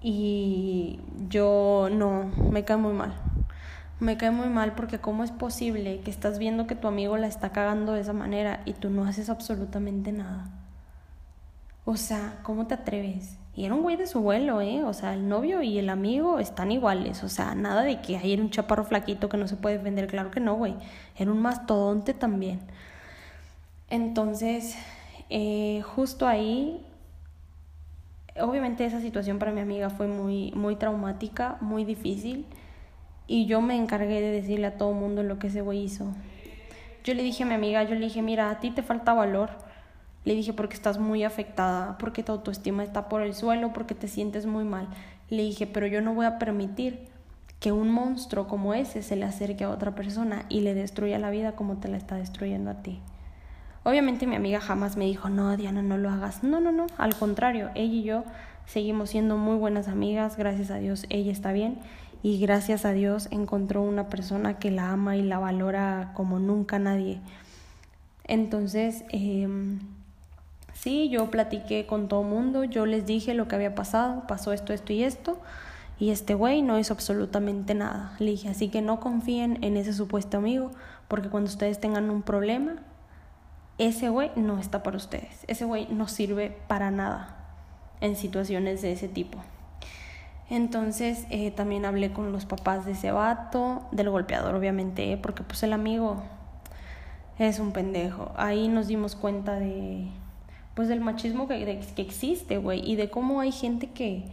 Y yo no, me cae muy mal. Me cae muy mal porque cómo es posible que estás viendo que tu amigo la está cagando de esa manera y tú no haces absolutamente nada. O sea, ¿cómo te atreves? Y era un güey de su vuelo, ¿eh? O sea, el novio y el amigo están iguales. O sea, nada de que ahí era un chaparro flaquito que no se puede defender. Claro que no, güey. Era un mastodonte también. Entonces, eh, justo ahí, obviamente esa situación para mi amiga fue muy, muy traumática, muy difícil, y yo me encargué de decirle a todo mundo lo que ese güey hizo. Yo le dije a mi amiga, yo le dije, mira, a ti te falta valor. Le dije, porque estás muy afectada, porque tu autoestima está por el suelo, porque te sientes muy mal. Le dije, pero yo no voy a permitir que un monstruo como ese se le acerque a otra persona y le destruya la vida como te la está destruyendo a ti. Obviamente mi amiga jamás me dijo, no, Diana, no lo hagas. No, no, no, al contrario, ella y yo seguimos siendo muy buenas amigas, gracias a Dios ella está bien y gracias a Dios encontró una persona que la ama y la valora como nunca nadie. Entonces, eh, sí, yo platiqué con todo mundo, yo les dije lo que había pasado, pasó esto, esto y esto, y este güey no hizo absolutamente nada. Le dije, así que no confíen en ese supuesto amigo, porque cuando ustedes tengan un problema, ese güey no está para ustedes. Ese güey no sirve para nada en situaciones de ese tipo. Entonces eh, también hablé con los papás de ese vato, del golpeador obviamente, porque pues el amigo es un pendejo. Ahí nos dimos cuenta de, pues del machismo que, que existe, güey, y de cómo hay gente que,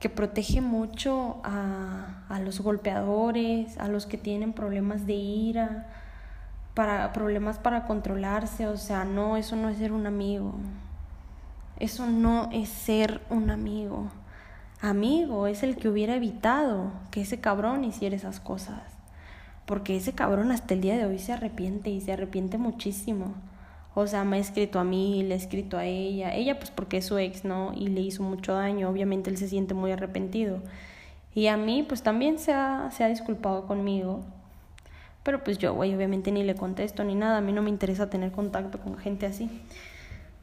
que protege mucho a, a los golpeadores, a los que tienen problemas de ira, para problemas para controlarse, o sea, no, eso no es ser un amigo. Eso no es ser un amigo. Amigo es el que hubiera evitado que ese cabrón hiciera esas cosas. Porque ese cabrón hasta el día de hoy se arrepiente y se arrepiente muchísimo. O sea, me ha escrito a mí, le ha escrito a ella. Ella pues porque es su ex, ¿no? Y le hizo mucho daño. Obviamente él se siente muy arrepentido. Y a mí pues también se ha, se ha disculpado conmigo. Pero pues yo, güey, obviamente ni le contesto ni nada. A mí no me interesa tener contacto con gente así.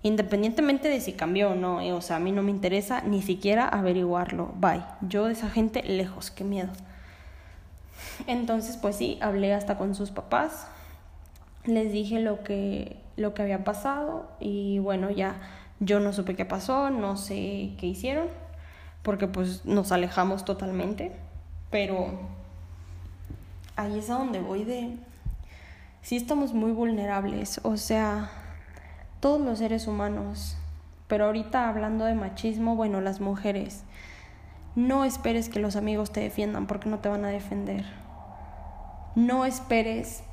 Independientemente de si cambió o no, eh, o sea, a mí no me interesa ni siquiera averiguarlo. Bye. Yo de esa gente lejos, qué miedo. Entonces, pues sí, hablé hasta con sus papás. Les dije lo que lo que había pasado y bueno, ya yo no supe qué pasó, no sé qué hicieron, porque pues nos alejamos totalmente, pero ahí es a donde voy de sí estamos muy vulnerables, o sea, todos los seres humanos, pero ahorita hablando de machismo, bueno, las mujeres, no esperes que los amigos te defiendan porque no te van a defender. No esperes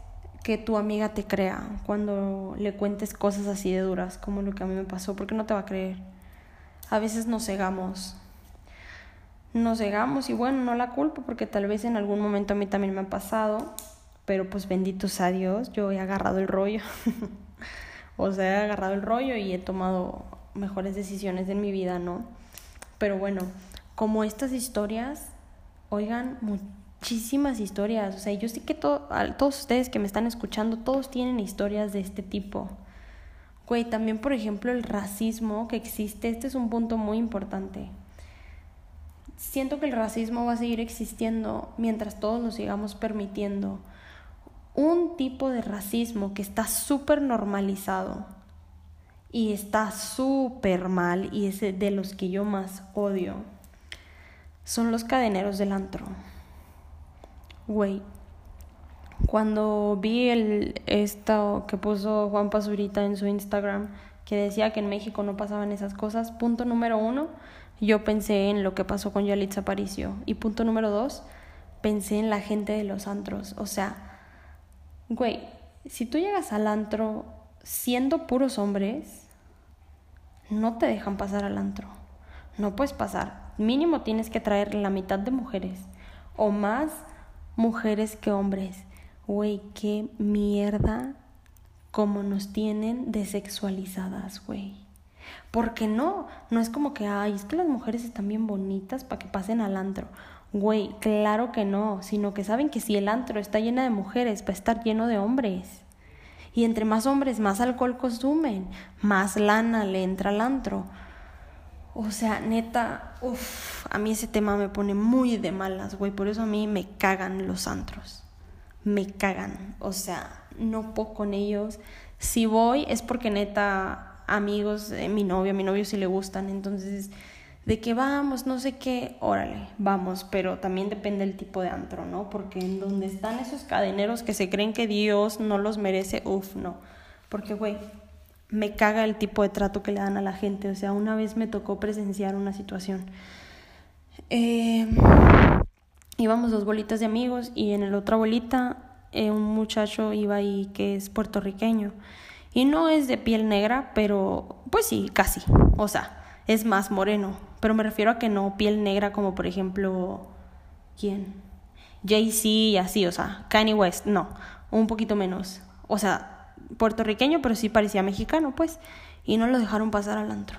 que tu amiga te crea cuando le cuentes cosas así de duras como lo que a mí me pasó, porque no te va a creer. A veces nos cegamos. Nos cegamos y bueno, no la culpo porque tal vez en algún momento a mí también me ha pasado, pero pues benditos a Dios, yo he agarrado el rollo. O sea, he agarrado el rollo y he tomado mejores decisiones en mi vida, ¿no? Pero bueno, como estas historias, oigan, muchísimas historias. O sea, yo sé que todos ustedes que me están escuchando, todos tienen historias de este tipo. Güey, también, por ejemplo, el racismo que existe, este es un punto muy importante. Siento que el racismo va a seguir existiendo mientras todos lo sigamos permitiendo un tipo de racismo que está súper normalizado y está súper mal y es de los que yo más odio son los cadeneros del antro. Güey, cuando vi el esto que puso Juan Pazurita en su Instagram que decía que en México no pasaban esas cosas, punto número uno, yo pensé en lo que pasó con Yalitza Aparicio y punto número dos, pensé en la gente de los antros, o sea, Güey, si tú llegas al antro siendo puros hombres, no te dejan pasar al antro. No puedes pasar. Mínimo tienes que traer la mitad de mujeres o más mujeres que hombres. Güey, qué mierda como nos tienen desexualizadas, güey. Porque no, no es como que, ay, es que las mujeres están bien bonitas para que pasen al antro. Güey, claro que no, sino que saben que si el antro está lleno de mujeres, va a estar lleno de hombres. Y entre más hombres, más alcohol consumen, más lana le entra al antro. O sea, neta, uff, a mí ese tema me pone muy de malas, güey. Por eso a mí me cagan los antros. Me cagan. O sea, no puedo con ellos. Si voy es porque neta, amigos mi novio, a mi novio sí le gustan. Entonces de que vamos, no sé qué, órale, vamos, pero también depende del tipo de antro, ¿no? Porque en donde están esos cadeneros que se creen que Dios no los merece, uff, no. Porque, güey, me caga el tipo de trato que le dan a la gente. O sea, una vez me tocó presenciar una situación. Eh, íbamos dos bolitas de amigos y en la otra bolita eh, un muchacho iba ahí que es puertorriqueño. Y no es de piel negra, pero pues sí, casi. O sea, es más moreno. Pero me refiero a que no piel negra como por ejemplo, ¿quién? Jay-Z y así, o sea, Kanye West, no, un poquito menos. O sea, puertorriqueño, pero sí parecía mexicano, pues. Y no lo dejaron pasar al antro.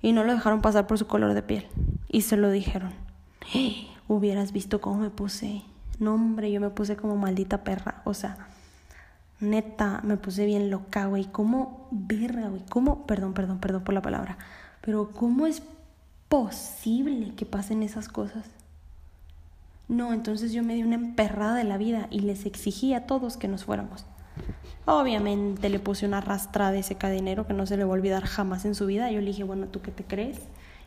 Y no lo dejaron pasar por su color de piel. Y se lo dijeron. hubieras visto cómo me puse. No, hombre, yo me puse como maldita perra. O sea, neta, me puse bien loca, güey. ¿Cómo, verga, güey? ¿Cómo? Perdón, perdón, perdón por la palabra. Pero ¿cómo es posible que pasen esas cosas? No, entonces yo me di una emperrada de la vida y les exigí a todos que nos fuéramos. Obviamente le puse una rastra de ese cadenero que no se le va a olvidar jamás en su vida. Yo le dije, bueno, ¿tú qué te crees?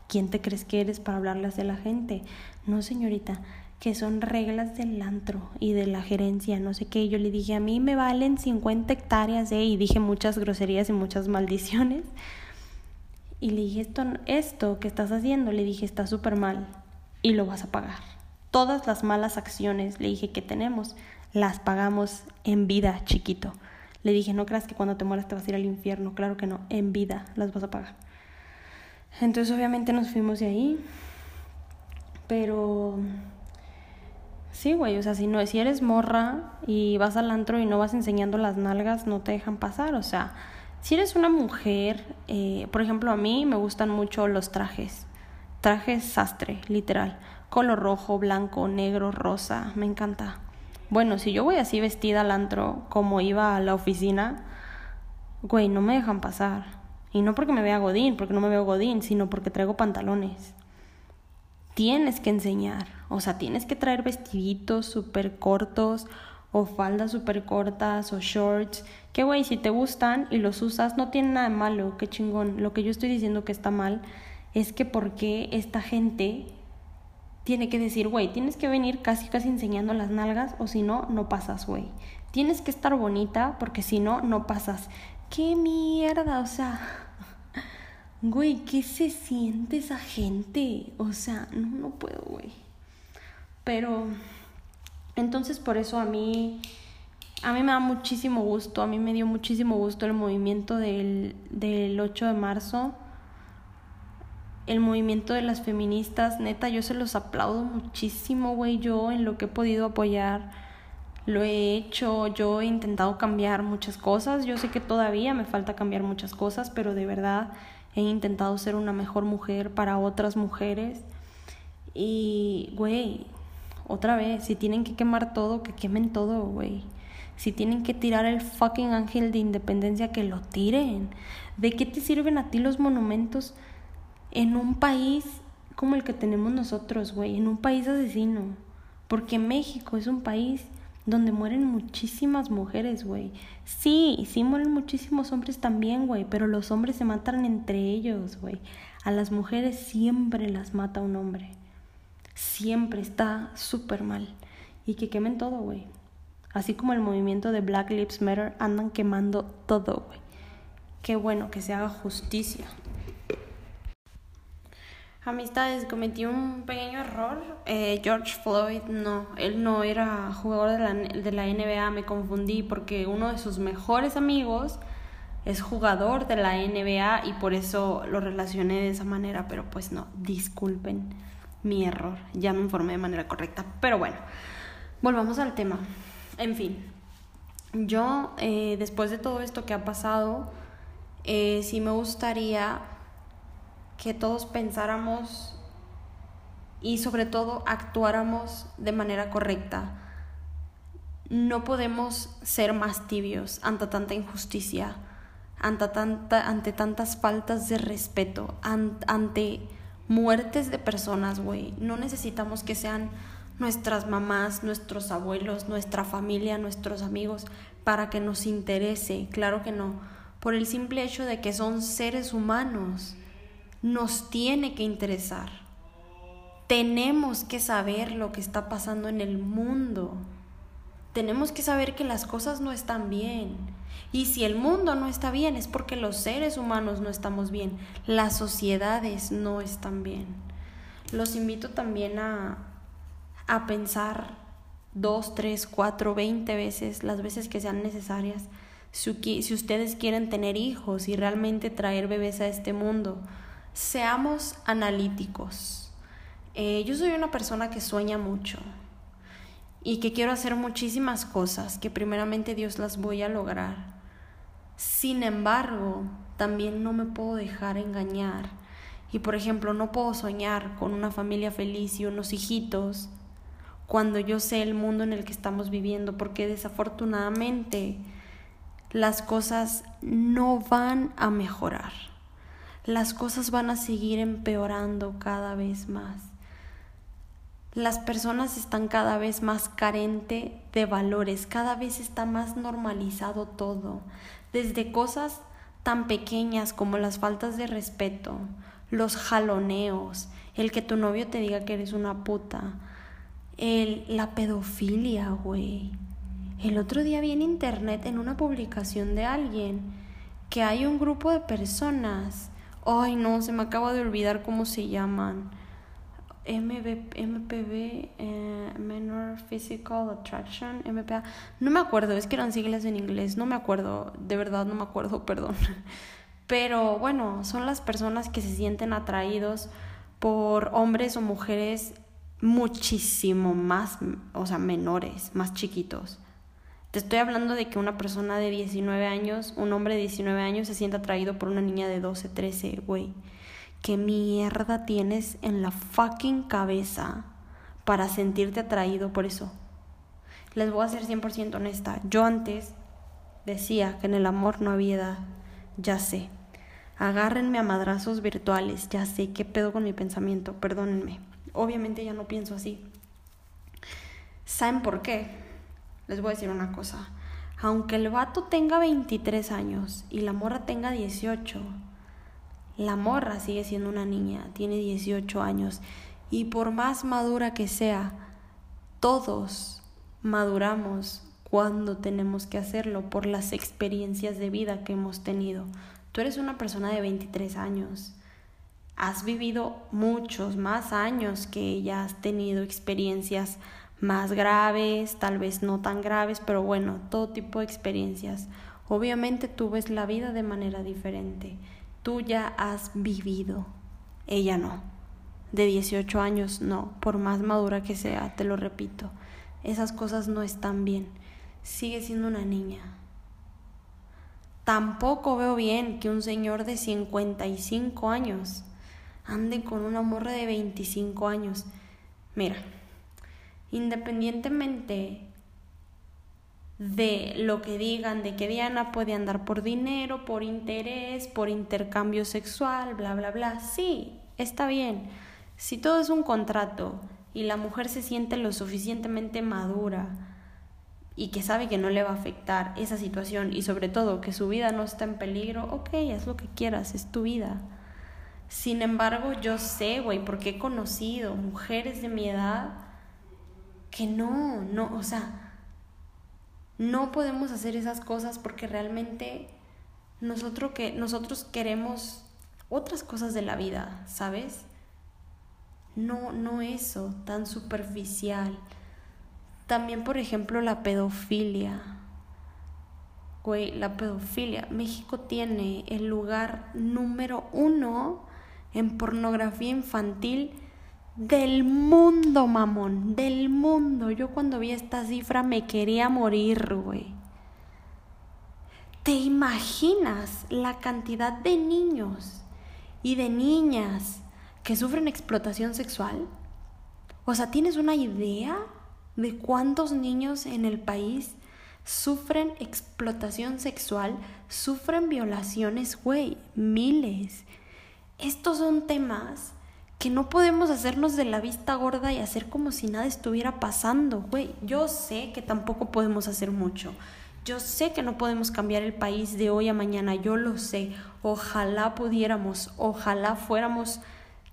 ¿Quién te crees que eres para hablarles de la gente? No, señorita, que son reglas del antro y de la gerencia, no sé qué. Yo le dije, a mí me valen 50 hectáreas, ¿eh? Y dije muchas groserías y muchas maldiciones. Y le dije, esto, esto que estás haciendo, le dije, está súper mal y lo vas a pagar. Todas las malas acciones, le dije, que tenemos, las pagamos en vida, chiquito. Le dije, no creas que cuando te mueras te vas a ir al infierno. Claro que no, en vida las vas a pagar. Entonces obviamente nos fuimos de ahí. Pero... Sí, güey, o sea, si, no, si eres morra y vas al antro y no vas enseñando las nalgas, no te dejan pasar. O sea, si eres una mujer, eh, por ejemplo, a mí me gustan mucho los trajes. Trajes sastre, literal. Color rojo, blanco, negro, rosa. Me encanta. Bueno, si yo voy así vestida al antro como iba a la oficina, güey, no me dejan pasar. Y no porque me vea godín, porque no me veo godín, sino porque traigo pantalones. Tienes que enseñar, o sea, tienes que traer vestiditos súper cortos o faldas súper cortas o shorts. Que güey, si te gustan y los usas, no tiene nada de malo, qué chingón. Lo que yo estoy diciendo que está mal es que porque esta gente tiene que decir, güey, tienes que venir casi casi enseñando las nalgas o si no, no pasas, güey. Tienes que estar bonita porque si no, no pasas. ¿Qué mierda? O sea, güey, ¿qué se siente esa gente? O sea, no, no puedo, güey. Pero, entonces por eso a mí, a mí me da muchísimo gusto, a mí me dio muchísimo gusto el movimiento del, del 8 de marzo. El movimiento de las feministas, neta, yo se los aplaudo muchísimo, güey, yo en lo que he podido apoyar, lo he hecho, yo he intentado cambiar muchas cosas, yo sé que todavía me falta cambiar muchas cosas, pero de verdad he intentado ser una mejor mujer para otras mujeres. Y, güey, otra vez, si tienen que quemar todo, que quemen todo, güey. Si tienen que tirar el fucking ángel de independencia, que lo tiren. ¿De qué te sirven a ti los monumentos? en un país como el que tenemos nosotros, güey, en un país asesino. Porque México es un país donde mueren muchísimas mujeres, güey. Sí, sí mueren muchísimos hombres también, güey, pero los hombres se matan entre ellos, güey. A las mujeres siempre las mata un hombre. Siempre está súper mal. Y que quemen todo, güey. Así como el movimiento de Black Lives Matter andan quemando todo, güey. Qué bueno que se haga justicia. Amistades, cometí un pequeño error. Eh, George Floyd no, él no era jugador de la, de la NBA, me confundí porque uno de sus mejores amigos es jugador de la NBA y por eso lo relacioné de esa manera, pero pues no, disculpen mi error, ya me informé de manera correcta. Pero bueno, volvamos al tema. En fin, yo eh, después de todo esto que ha pasado, eh, sí me gustaría que todos pensáramos y sobre todo actuáramos de manera correcta. No podemos ser más tibios ante tanta injusticia, ante, tanta, ante tantas faltas de respeto, ante muertes de personas, güey. No necesitamos que sean nuestras mamás, nuestros abuelos, nuestra familia, nuestros amigos, para que nos interese. Claro que no. Por el simple hecho de que son seres humanos nos tiene que interesar. Tenemos que saber lo que está pasando en el mundo. Tenemos que saber que las cosas no están bien. Y si el mundo no está bien es porque los seres humanos no estamos bien. Las sociedades no están bien. Los invito también a, a pensar dos, tres, cuatro, veinte veces, las veces que sean necesarias, si, ustedes quieren tener hijos y realmente traer bebés a este mundo seamos analíticos. Eh, yo soy una persona que sueña mucho y que quiero hacer muchísimas cosas, que primeramente Dios las voy a lograr. Sin embargo, también no me puedo dejar engañar. Y por ejemplo, no puedo soñar con una familia feliz y unos hijitos cuando yo sé el mundo en el que estamos viviendo, porque desafortunadamente las cosas no van a mejorar las cosas van a seguir empeorando cada vez más. las personas están cada vez más carentes de valores, cada vez está más normalizado todo, desde cosas tan pequeñas como las faltas de respeto, los jaloneos, el que tu novio te diga que eres una puta, el, la pedofilia, güey. El otro día vi en internet en una publicación de alguien que hay un grupo de personas, ay no, se me acaba de olvidar cómo se llaman, MPB, eh, Menor Physical Attraction, MPA, no me acuerdo, es que eran siglas en inglés, no me acuerdo, de verdad no me acuerdo, perdón. Pero bueno, son las personas que se sienten atraídos por hombres o mujeres muchísimo más, o sea, menores, más chiquitos. Te estoy hablando de que una persona de 19 años, un hombre de 19 años se siente atraído por una niña de 12, 13, güey. ¿Qué mierda tienes en la fucking cabeza para sentirte atraído por eso? Les voy a ser 100% honesta. Yo antes decía que en el amor no había edad. Ya sé. Agárrenme a madrazos virtuales. Ya sé qué pedo con mi pensamiento. Perdónenme. Obviamente ya no pienso así. ¿Saben por qué? Les voy a decir una cosa. Aunque el vato tenga 23 años y la morra tenga 18, la morra sigue siendo una niña, tiene 18 años y por más madura que sea, todos maduramos cuando tenemos que hacerlo por las experiencias de vida que hemos tenido. Tú eres una persona de 23 años. Has vivido muchos más años que ella, has tenido experiencias más graves, tal vez no tan graves, pero bueno, todo tipo de experiencias. Obviamente tú ves la vida de manera diferente tú ya has vivido, ella no. De 18 años no, por más madura que sea, te lo repito, esas cosas no están bien. Sigue siendo una niña. Tampoco veo bien que un señor de 55 años ande con una morra de 25 años. Mira, independientemente de lo que digan de que Diana puede andar por dinero, por interés, por intercambio sexual, bla, bla, bla. Sí, está bien. Si todo es un contrato y la mujer se siente lo suficientemente madura y que sabe que no le va a afectar esa situación y sobre todo que su vida no está en peligro, ok, haz lo que quieras, es tu vida. Sin embargo, yo sé, güey, porque he conocido mujeres de mi edad que no, no, o sea, no podemos hacer esas cosas porque realmente nosotros, que, nosotros queremos otras cosas de la vida, ¿sabes? No, no eso, tan superficial. También, por ejemplo, la pedofilia. Güey, la pedofilia. México tiene el lugar número uno en pornografía infantil del mundo, mamón, del mundo. Yo cuando vi esta cifra me quería morir, güey. ¿Te imaginas la cantidad de niños y de niñas que sufren explotación sexual? O sea, ¿tienes una idea de cuántos niños en el país sufren explotación sexual, sufren violaciones, güey? Miles. Estos son temas que no podemos hacernos de la vista gorda y hacer como si nada estuviera pasando, güey. Yo sé que tampoco podemos hacer mucho. Yo sé que no podemos cambiar el país de hoy a mañana, yo lo sé. Ojalá pudiéramos, ojalá fuéramos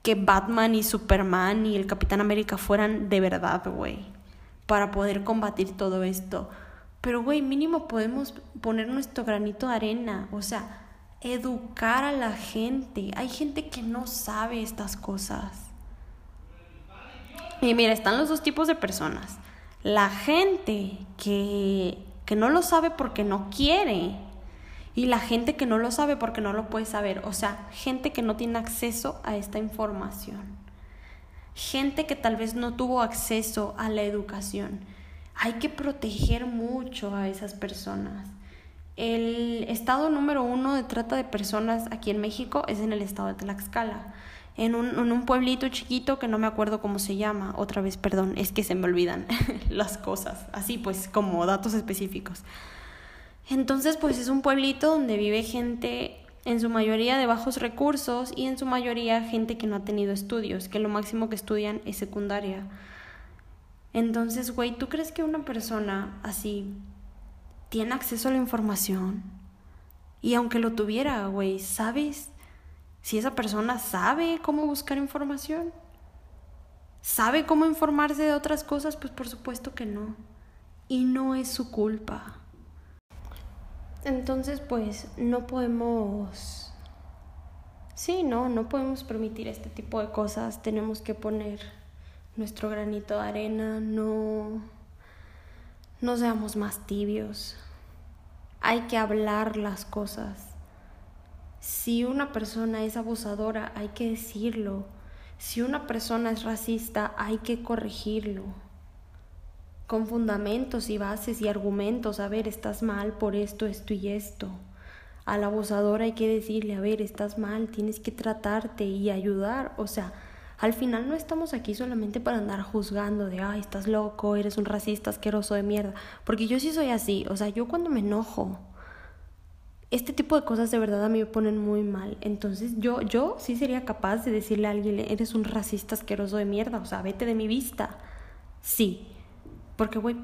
que Batman y Superman y el Capitán América fueran de verdad, güey, para poder combatir todo esto. Pero, güey, mínimo podemos poner nuestro granito de arena, o sea, educar a la gente. Hay gente que no sabe estas cosas. Y mira, están los dos tipos de personas. La gente que, que no lo sabe porque no quiere. Y la gente que no lo sabe porque no lo puede saber. O sea, gente que no tiene acceso a esta información. Gente que tal vez no tuvo acceso a la educación. Hay que proteger mucho a esas personas. El estado número uno de trata de personas aquí en México es en el estado de Tlaxcala, en un, en un pueblito chiquito que no me acuerdo cómo se llama. Otra vez, perdón, es que se me olvidan las cosas, así pues como datos específicos. Entonces, pues es un pueblito donde vive gente en su mayoría de bajos recursos y en su mayoría gente que no ha tenido estudios, que lo máximo que estudian es secundaria. Entonces, güey, ¿tú crees que una persona así tiene acceso a la información? Y aunque lo tuviera, güey, ¿sabes si esa persona sabe cómo buscar información? ¿Sabe cómo informarse de otras cosas? Pues por supuesto que no. Y no es su culpa. Entonces, pues, no podemos... Sí, no, no podemos permitir este tipo de cosas. Tenemos que poner nuestro granito de arena, no, no seamos más tibios. Hay que hablar las cosas. Si una persona es abusadora, hay que decirlo. Si una persona es racista, hay que corregirlo. Con fundamentos y bases y argumentos, a ver, estás mal por esto, esto y esto. Al abusador hay que decirle, a ver, estás mal, tienes que tratarte y ayudar. O sea, al final no estamos aquí solamente para andar juzgando de, ay, estás loco, eres un racista asqueroso de mierda. Porque yo sí soy así. O sea, yo cuando me enojo, este tipo de cosas de verdad a mí me ponen muy mal. Entonces yo, yo sí sería capaz de decirle a alguien, eres un racista asqueroso de mierda. O sea, vete de mi vista. Sí. Porque, güey,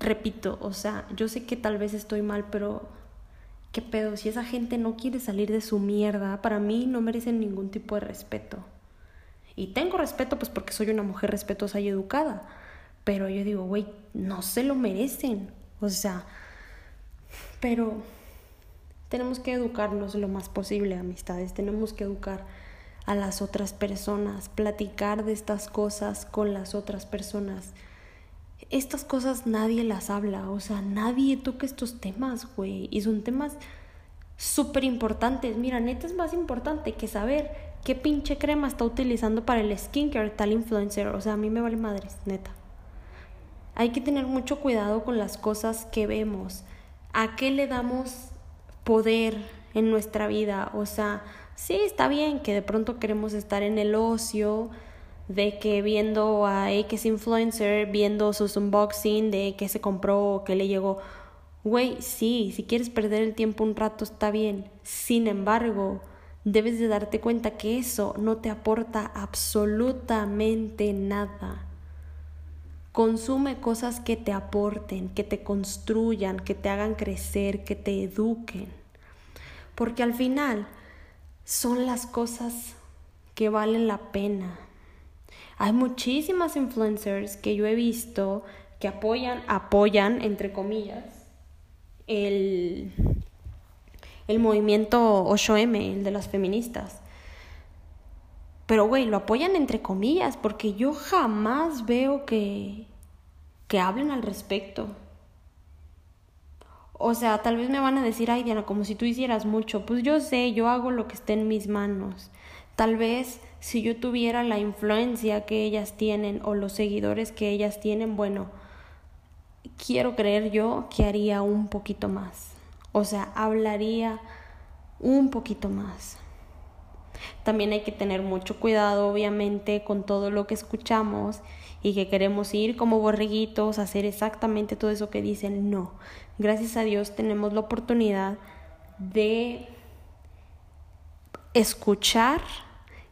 repito, o sea, yo sé que tal vez estoy mal, pero ¿qué pedo? Si esa gente no quiere salir de su mierda, para mí no merecen ningún tipo de respeto. Y tengo respeto pues porque soy una mujer respetuosa y educada. Pero yo digo, güey, no se lo merecen. O sea, pero tenemos que educarnos lo más posible, amistades. Tenemos que educar a las otras personas, platicar de estas cosas con las otras personas. Estas cosas nadie las habla, o sea, nadie toca estos temas, güey. Y son temas súper importantes. Mira, neta es más importante que saber qué pinche crema está utilizando para el skincare tal influencer. O sea, a mí me vale madres, neta. Hay que tener mucho cuidado con las cosas que vemos. ¿A qué le damos poder en nuestra vida? O sea, sí, está bien que de pronto queremos estar en el ocio, de que viendo a X influencer, viendo sus unboxing, de que se compró o que le llegó. Güey, sí, si quieres perder el tiempo un rato está bien. Sin embargo, debes de darte cuenta que eso no te aporta absolutamente nada. Consume cosas que te aporten, que te construyan, que te hagan crecer, que te eduquen. Porque al final son las cosas que valen la pena. Hay muchísimas influencers que yo he visto que apoyan, apoyan, entre comillas, el, el movimiento 8M, el de las feministas. Pero, güey, lo apoyan entre comillas, porque yo jamás veo que, que hablen al respecto. O sea, tal vez me van a decir, ay Diana, como si tú hicieras mucho. Pues yo sé, yo hago lo que esté en mis manos. Tal vez si yo tuviera la influencia que ellas tienen o los seguidores que ellas tienen, bueno, quiero creer yo que haría un poquito más. O sea, hablaría un poquito más. También hay que tener mucho cuidado, obviamente, con todo lo que escuchamos y que queremos ir como borreguitos, a hacer exactamente todo eso que dicen. No, gracias a Dios tenemos la oportunidad de escuchar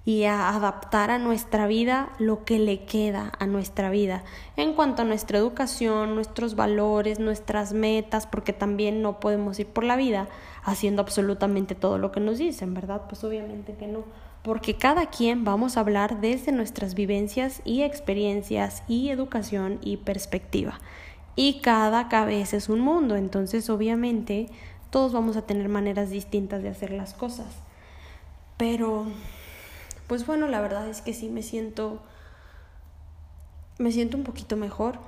y a adaptar a nuestra vida lo que le queda a nuestra vida en cuanto a nuestra educación, nuestros valores, nuestras metas, porque también no podemos ir por la vida haciendo absolutamente todo lo que nos dicen, ¿verdad? Pues obviamente que no, porque cada quien vamos a hablar desde nuestras vivencias y experiencias y educación y perspectiva. Y cada cabeza es un mundo, entonces obviamente todos vamos a tener maneras distintas de hacer las cosas. Pero pues bueno, la verdad es que sí me siento, me siento un poquito mejor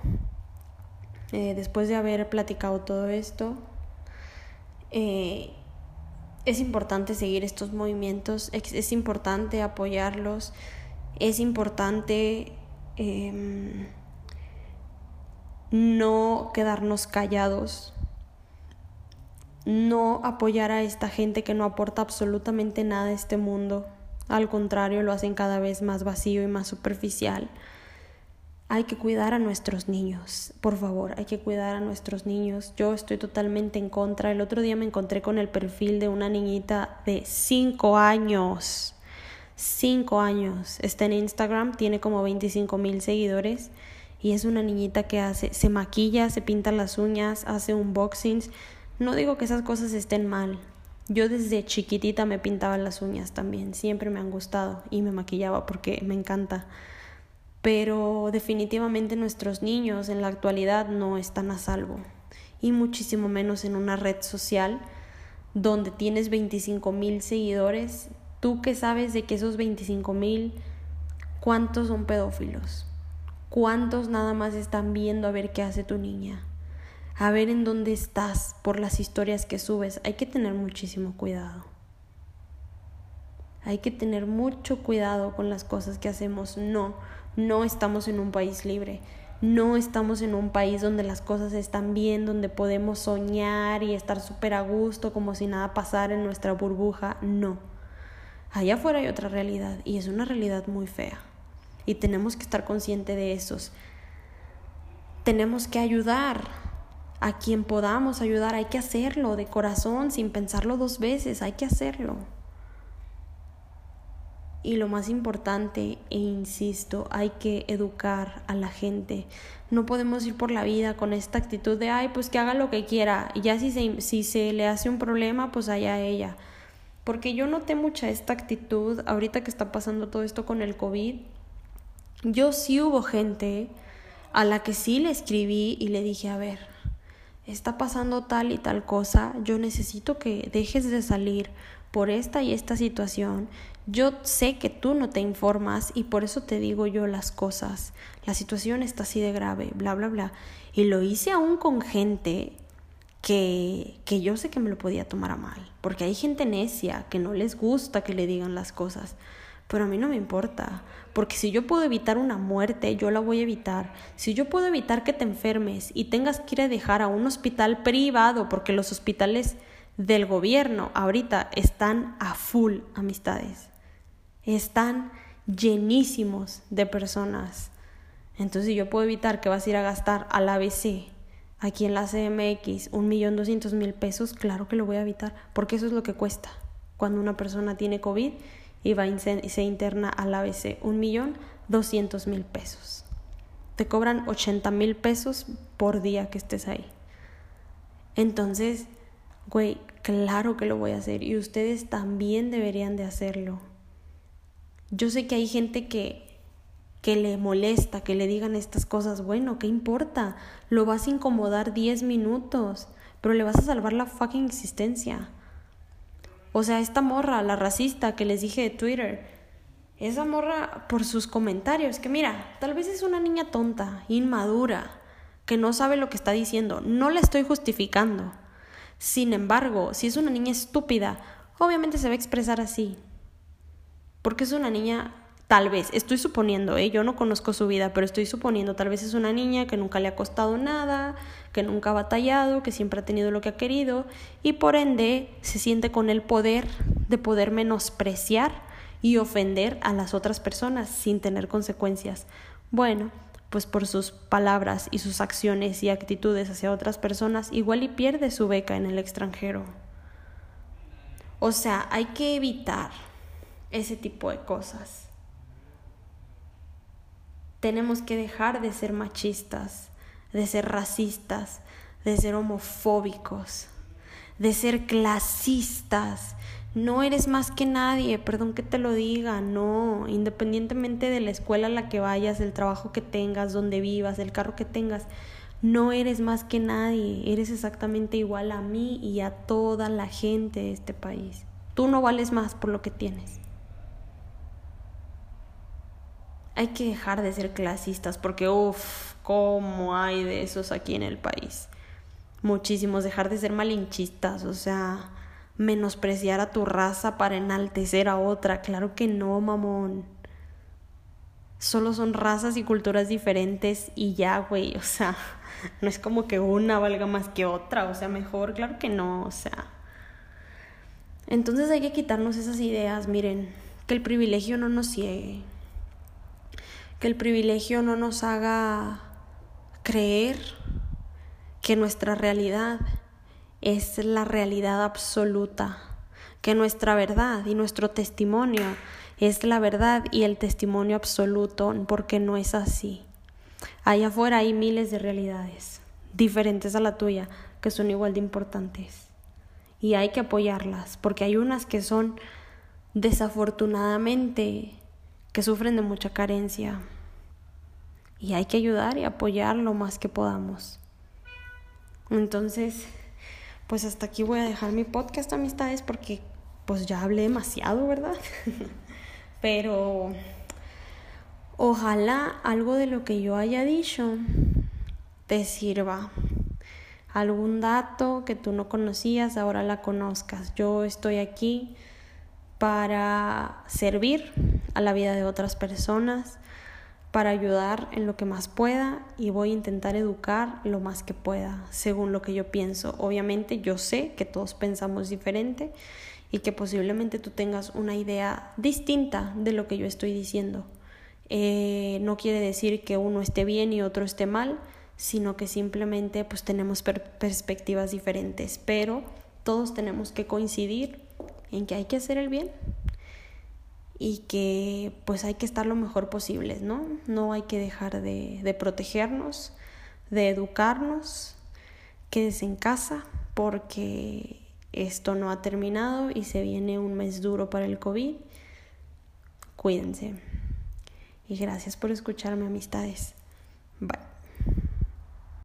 eh, después de haber platicado todo esto. Eh, es importante seguir estos movimientos, es, importante apoyarlos, es importante em, no quedarnos callados, no apoyar a esta gente que no aporta absolutamente nada a este mundo. Al contrario, lo hacen cada vez más vacío y más superficial. Hay que cuidar a nuestros niños, por favor, hay que cuidar a nuestros niños. Yo estoy totalmente en contra. El otro día me encontré con el perfil de una niñita de 5 años. 5 años. Está en Instagram, tiene como 25 mil seguidores y es una niñita que hace, se maquilla, se pinta las uñas, hace unboxings. No digo que esas cosas estén mal. Yo desde chiquitita me pintaba las uñas también, siempre me han gustado y me maquillaba porque me encanta. Pero definitivamente nuestros niños en la actualidad no están a salvo y muchísimo menos en una red social donde tienes 25 mil seguidores. Tú que sabes de que esos 25 mil, ¿cuántos son pedófilos? ¿Cuántos nada más están viendo a ver qué hace tu niña? A ver en dónde estás por las historias que subes. Hay que tener muchísimo cuidado. Hay que tener mucho cuidado con las cosas que hacemos. No, no estamos en un país libre. No estamos en un país donde las cosas están bien, donde podemos soñar y estar súper a gusto como si nada pasara en nuestra burbuja. No. Allá afuera hay otra realidad y es una realidad muy fea y tenemos que estar conscientes de esos. Tenemos que ayudar a quien podamos ayudar, hay que hacerlo de corazón, sin pensarlo dos veces, hay que hacerlo. Y lo más importante, e insisto, hay que educar a la gente. No podemos ir por la vida con esta actitud de, ay, pues que haga lo que quiera. Y ya si se, si se le hace un problema, pues allá ella. Porque yo noté mucha esta actitud ahorita que está pasando todo esto con el COVID yo sí hubo gente a la que sí le escribí y le dije, a ver, está pasando tal y tal cosa, yo necesito que dejes de salir por esta y esta situación. Yo sé que tú no te informas y por eso te digo yo las cosas. La situación está así de grave, bla, bla, bla. Y lo hice aún con gente que, que yo sé que me lo podía tomar a mal. Porque hay gente necia que no les gusta que le digan las cosas pero a mí no me importa, porque si yo puedo evitar una muerte, yo la voy a evitar. Si yo puedo evitar que te enfermes y tengas que ir a dejar a un hospital privado, porque los hospitales del gobierno ahorita están a full amistades, están llenísimos de personas. Entonces, si yo puedo evitar que vas a ir a gastar al ABC aquí en la CMX un millón doscientos mil pesos, claro que lo voy a evitar, porque eso es lo que cuesta cuando una persona tiene COVID y va se interna al ABC. Un millón doscientos mil pesos. Te cobran ochenta mil pesos por día que estés ahí. Entonces, güey, claro que lo voy a hacer y ustedes también deberían de hacerlo. Yo sé que hay gente que que le molesta que le digan estas cosas, bueno, ¿qué importa? Lo vas a incomodar 10 minutos, pero le vas a salvar la fucking existencia. O sea, esta morra, la racista que les dije de Twitter, esa morra por sus comentarios, que mira, tal vez es una niña tonta, inmadura, que no sabe lo que está diciendo, no la estoy justificando. Sin embargo, si es una niña estúpida, obviamente se va a expresar así. Porque es una niña Tal vez, estoy suponiendo, ¿eh? yo no conozco su vida, pero estoy suponiendo, tal vez es una niña que nunca le ha costado nada, que nunca ha batallado, que siempre ha tenido lo que ha querido y por ende se siente con el poder de poder menospreciar y ofender a las otras personas sin tener consecuencias. Bueno, pues por sus palabras y sus acciones y actitudes hacia otras personas, igual y pierde su beca en el extranjero. O sea, hay que evitar ese tipo de cosas tenemos que dejar de ser machistas, de ser racistas, de ser homofóbicos, de ser clasistas. No eres más que nadie, perdón que te lo diga, no, independientemente de la escuela a la que vayas, el trabajo que tengas, donde vivas, el carro que tengas, no eres más que nadie, eres exactamente igual a mí y a toda la gente de este país. Tú no vales más por lo que tienes. Hay que dejar de ser clasistas porque, uff, ¿cómo hay de esos aquí en el país? Muchísimos, dejar de ser malinchistas, o sea, menospreciar a tu raza para enaltecer a otra. Claro que no, mamón. Solo son razas y culturas diferentes y ya, güey, o sea, no es como que una valga más que otra, o sea, mejor, claro que no, o sea. Entonces hay que quitarnos esas ideas, miren, que el privilegio no nos ciegue que el privilegio no nos haga creer que nuestra realidad es la realidad absoluta, que nuestra verdad y nuestro testimonio es la verdad y el testimonio absoluto, porque no es así. Allá afuera hay miles de realidades diferentes a la tuya que son igual de importantes. Y hay que apoyarlas, porque hay unas que son desafortunadamente que sufren de mucha carencia. Y hay que ayudar y apoyar lo más que podamos. Entonces, pues hasta aquí voy a dejar mi podcast amistades porque pues ya hablé demasiado, ¿verdad? Pero ojalá algo de lo que yo haya dicho te sirva. Algún dato que tú no conocías, ahora la conozcas. Yo estoy aquí para servir a la vida de otras personas, para ayudar en lo que más pueda y voy a intentar educar lo más que pueda, según lo que yo pienso. Obviamente yo sé que todos pensamos diferente y que posiblemente tú tengas una idea distinta de lo que yo estoy diciendo. Eh, no quiere decir que uno esté bien y otro esté mal, sino que simplemente pues tenemos perspectivas diferentes, pero todos tenemos que coincidir en que hay que hacer el bien y que pues hay que estar lo mejor posible, ¿no? No hay que dejar de, de protegernos, de educarnos, quédese en casa porque esto no ha terminado y se viene un mes duro para el COVID. Cuídense. Y gracias por escucharme, amistades. Bye.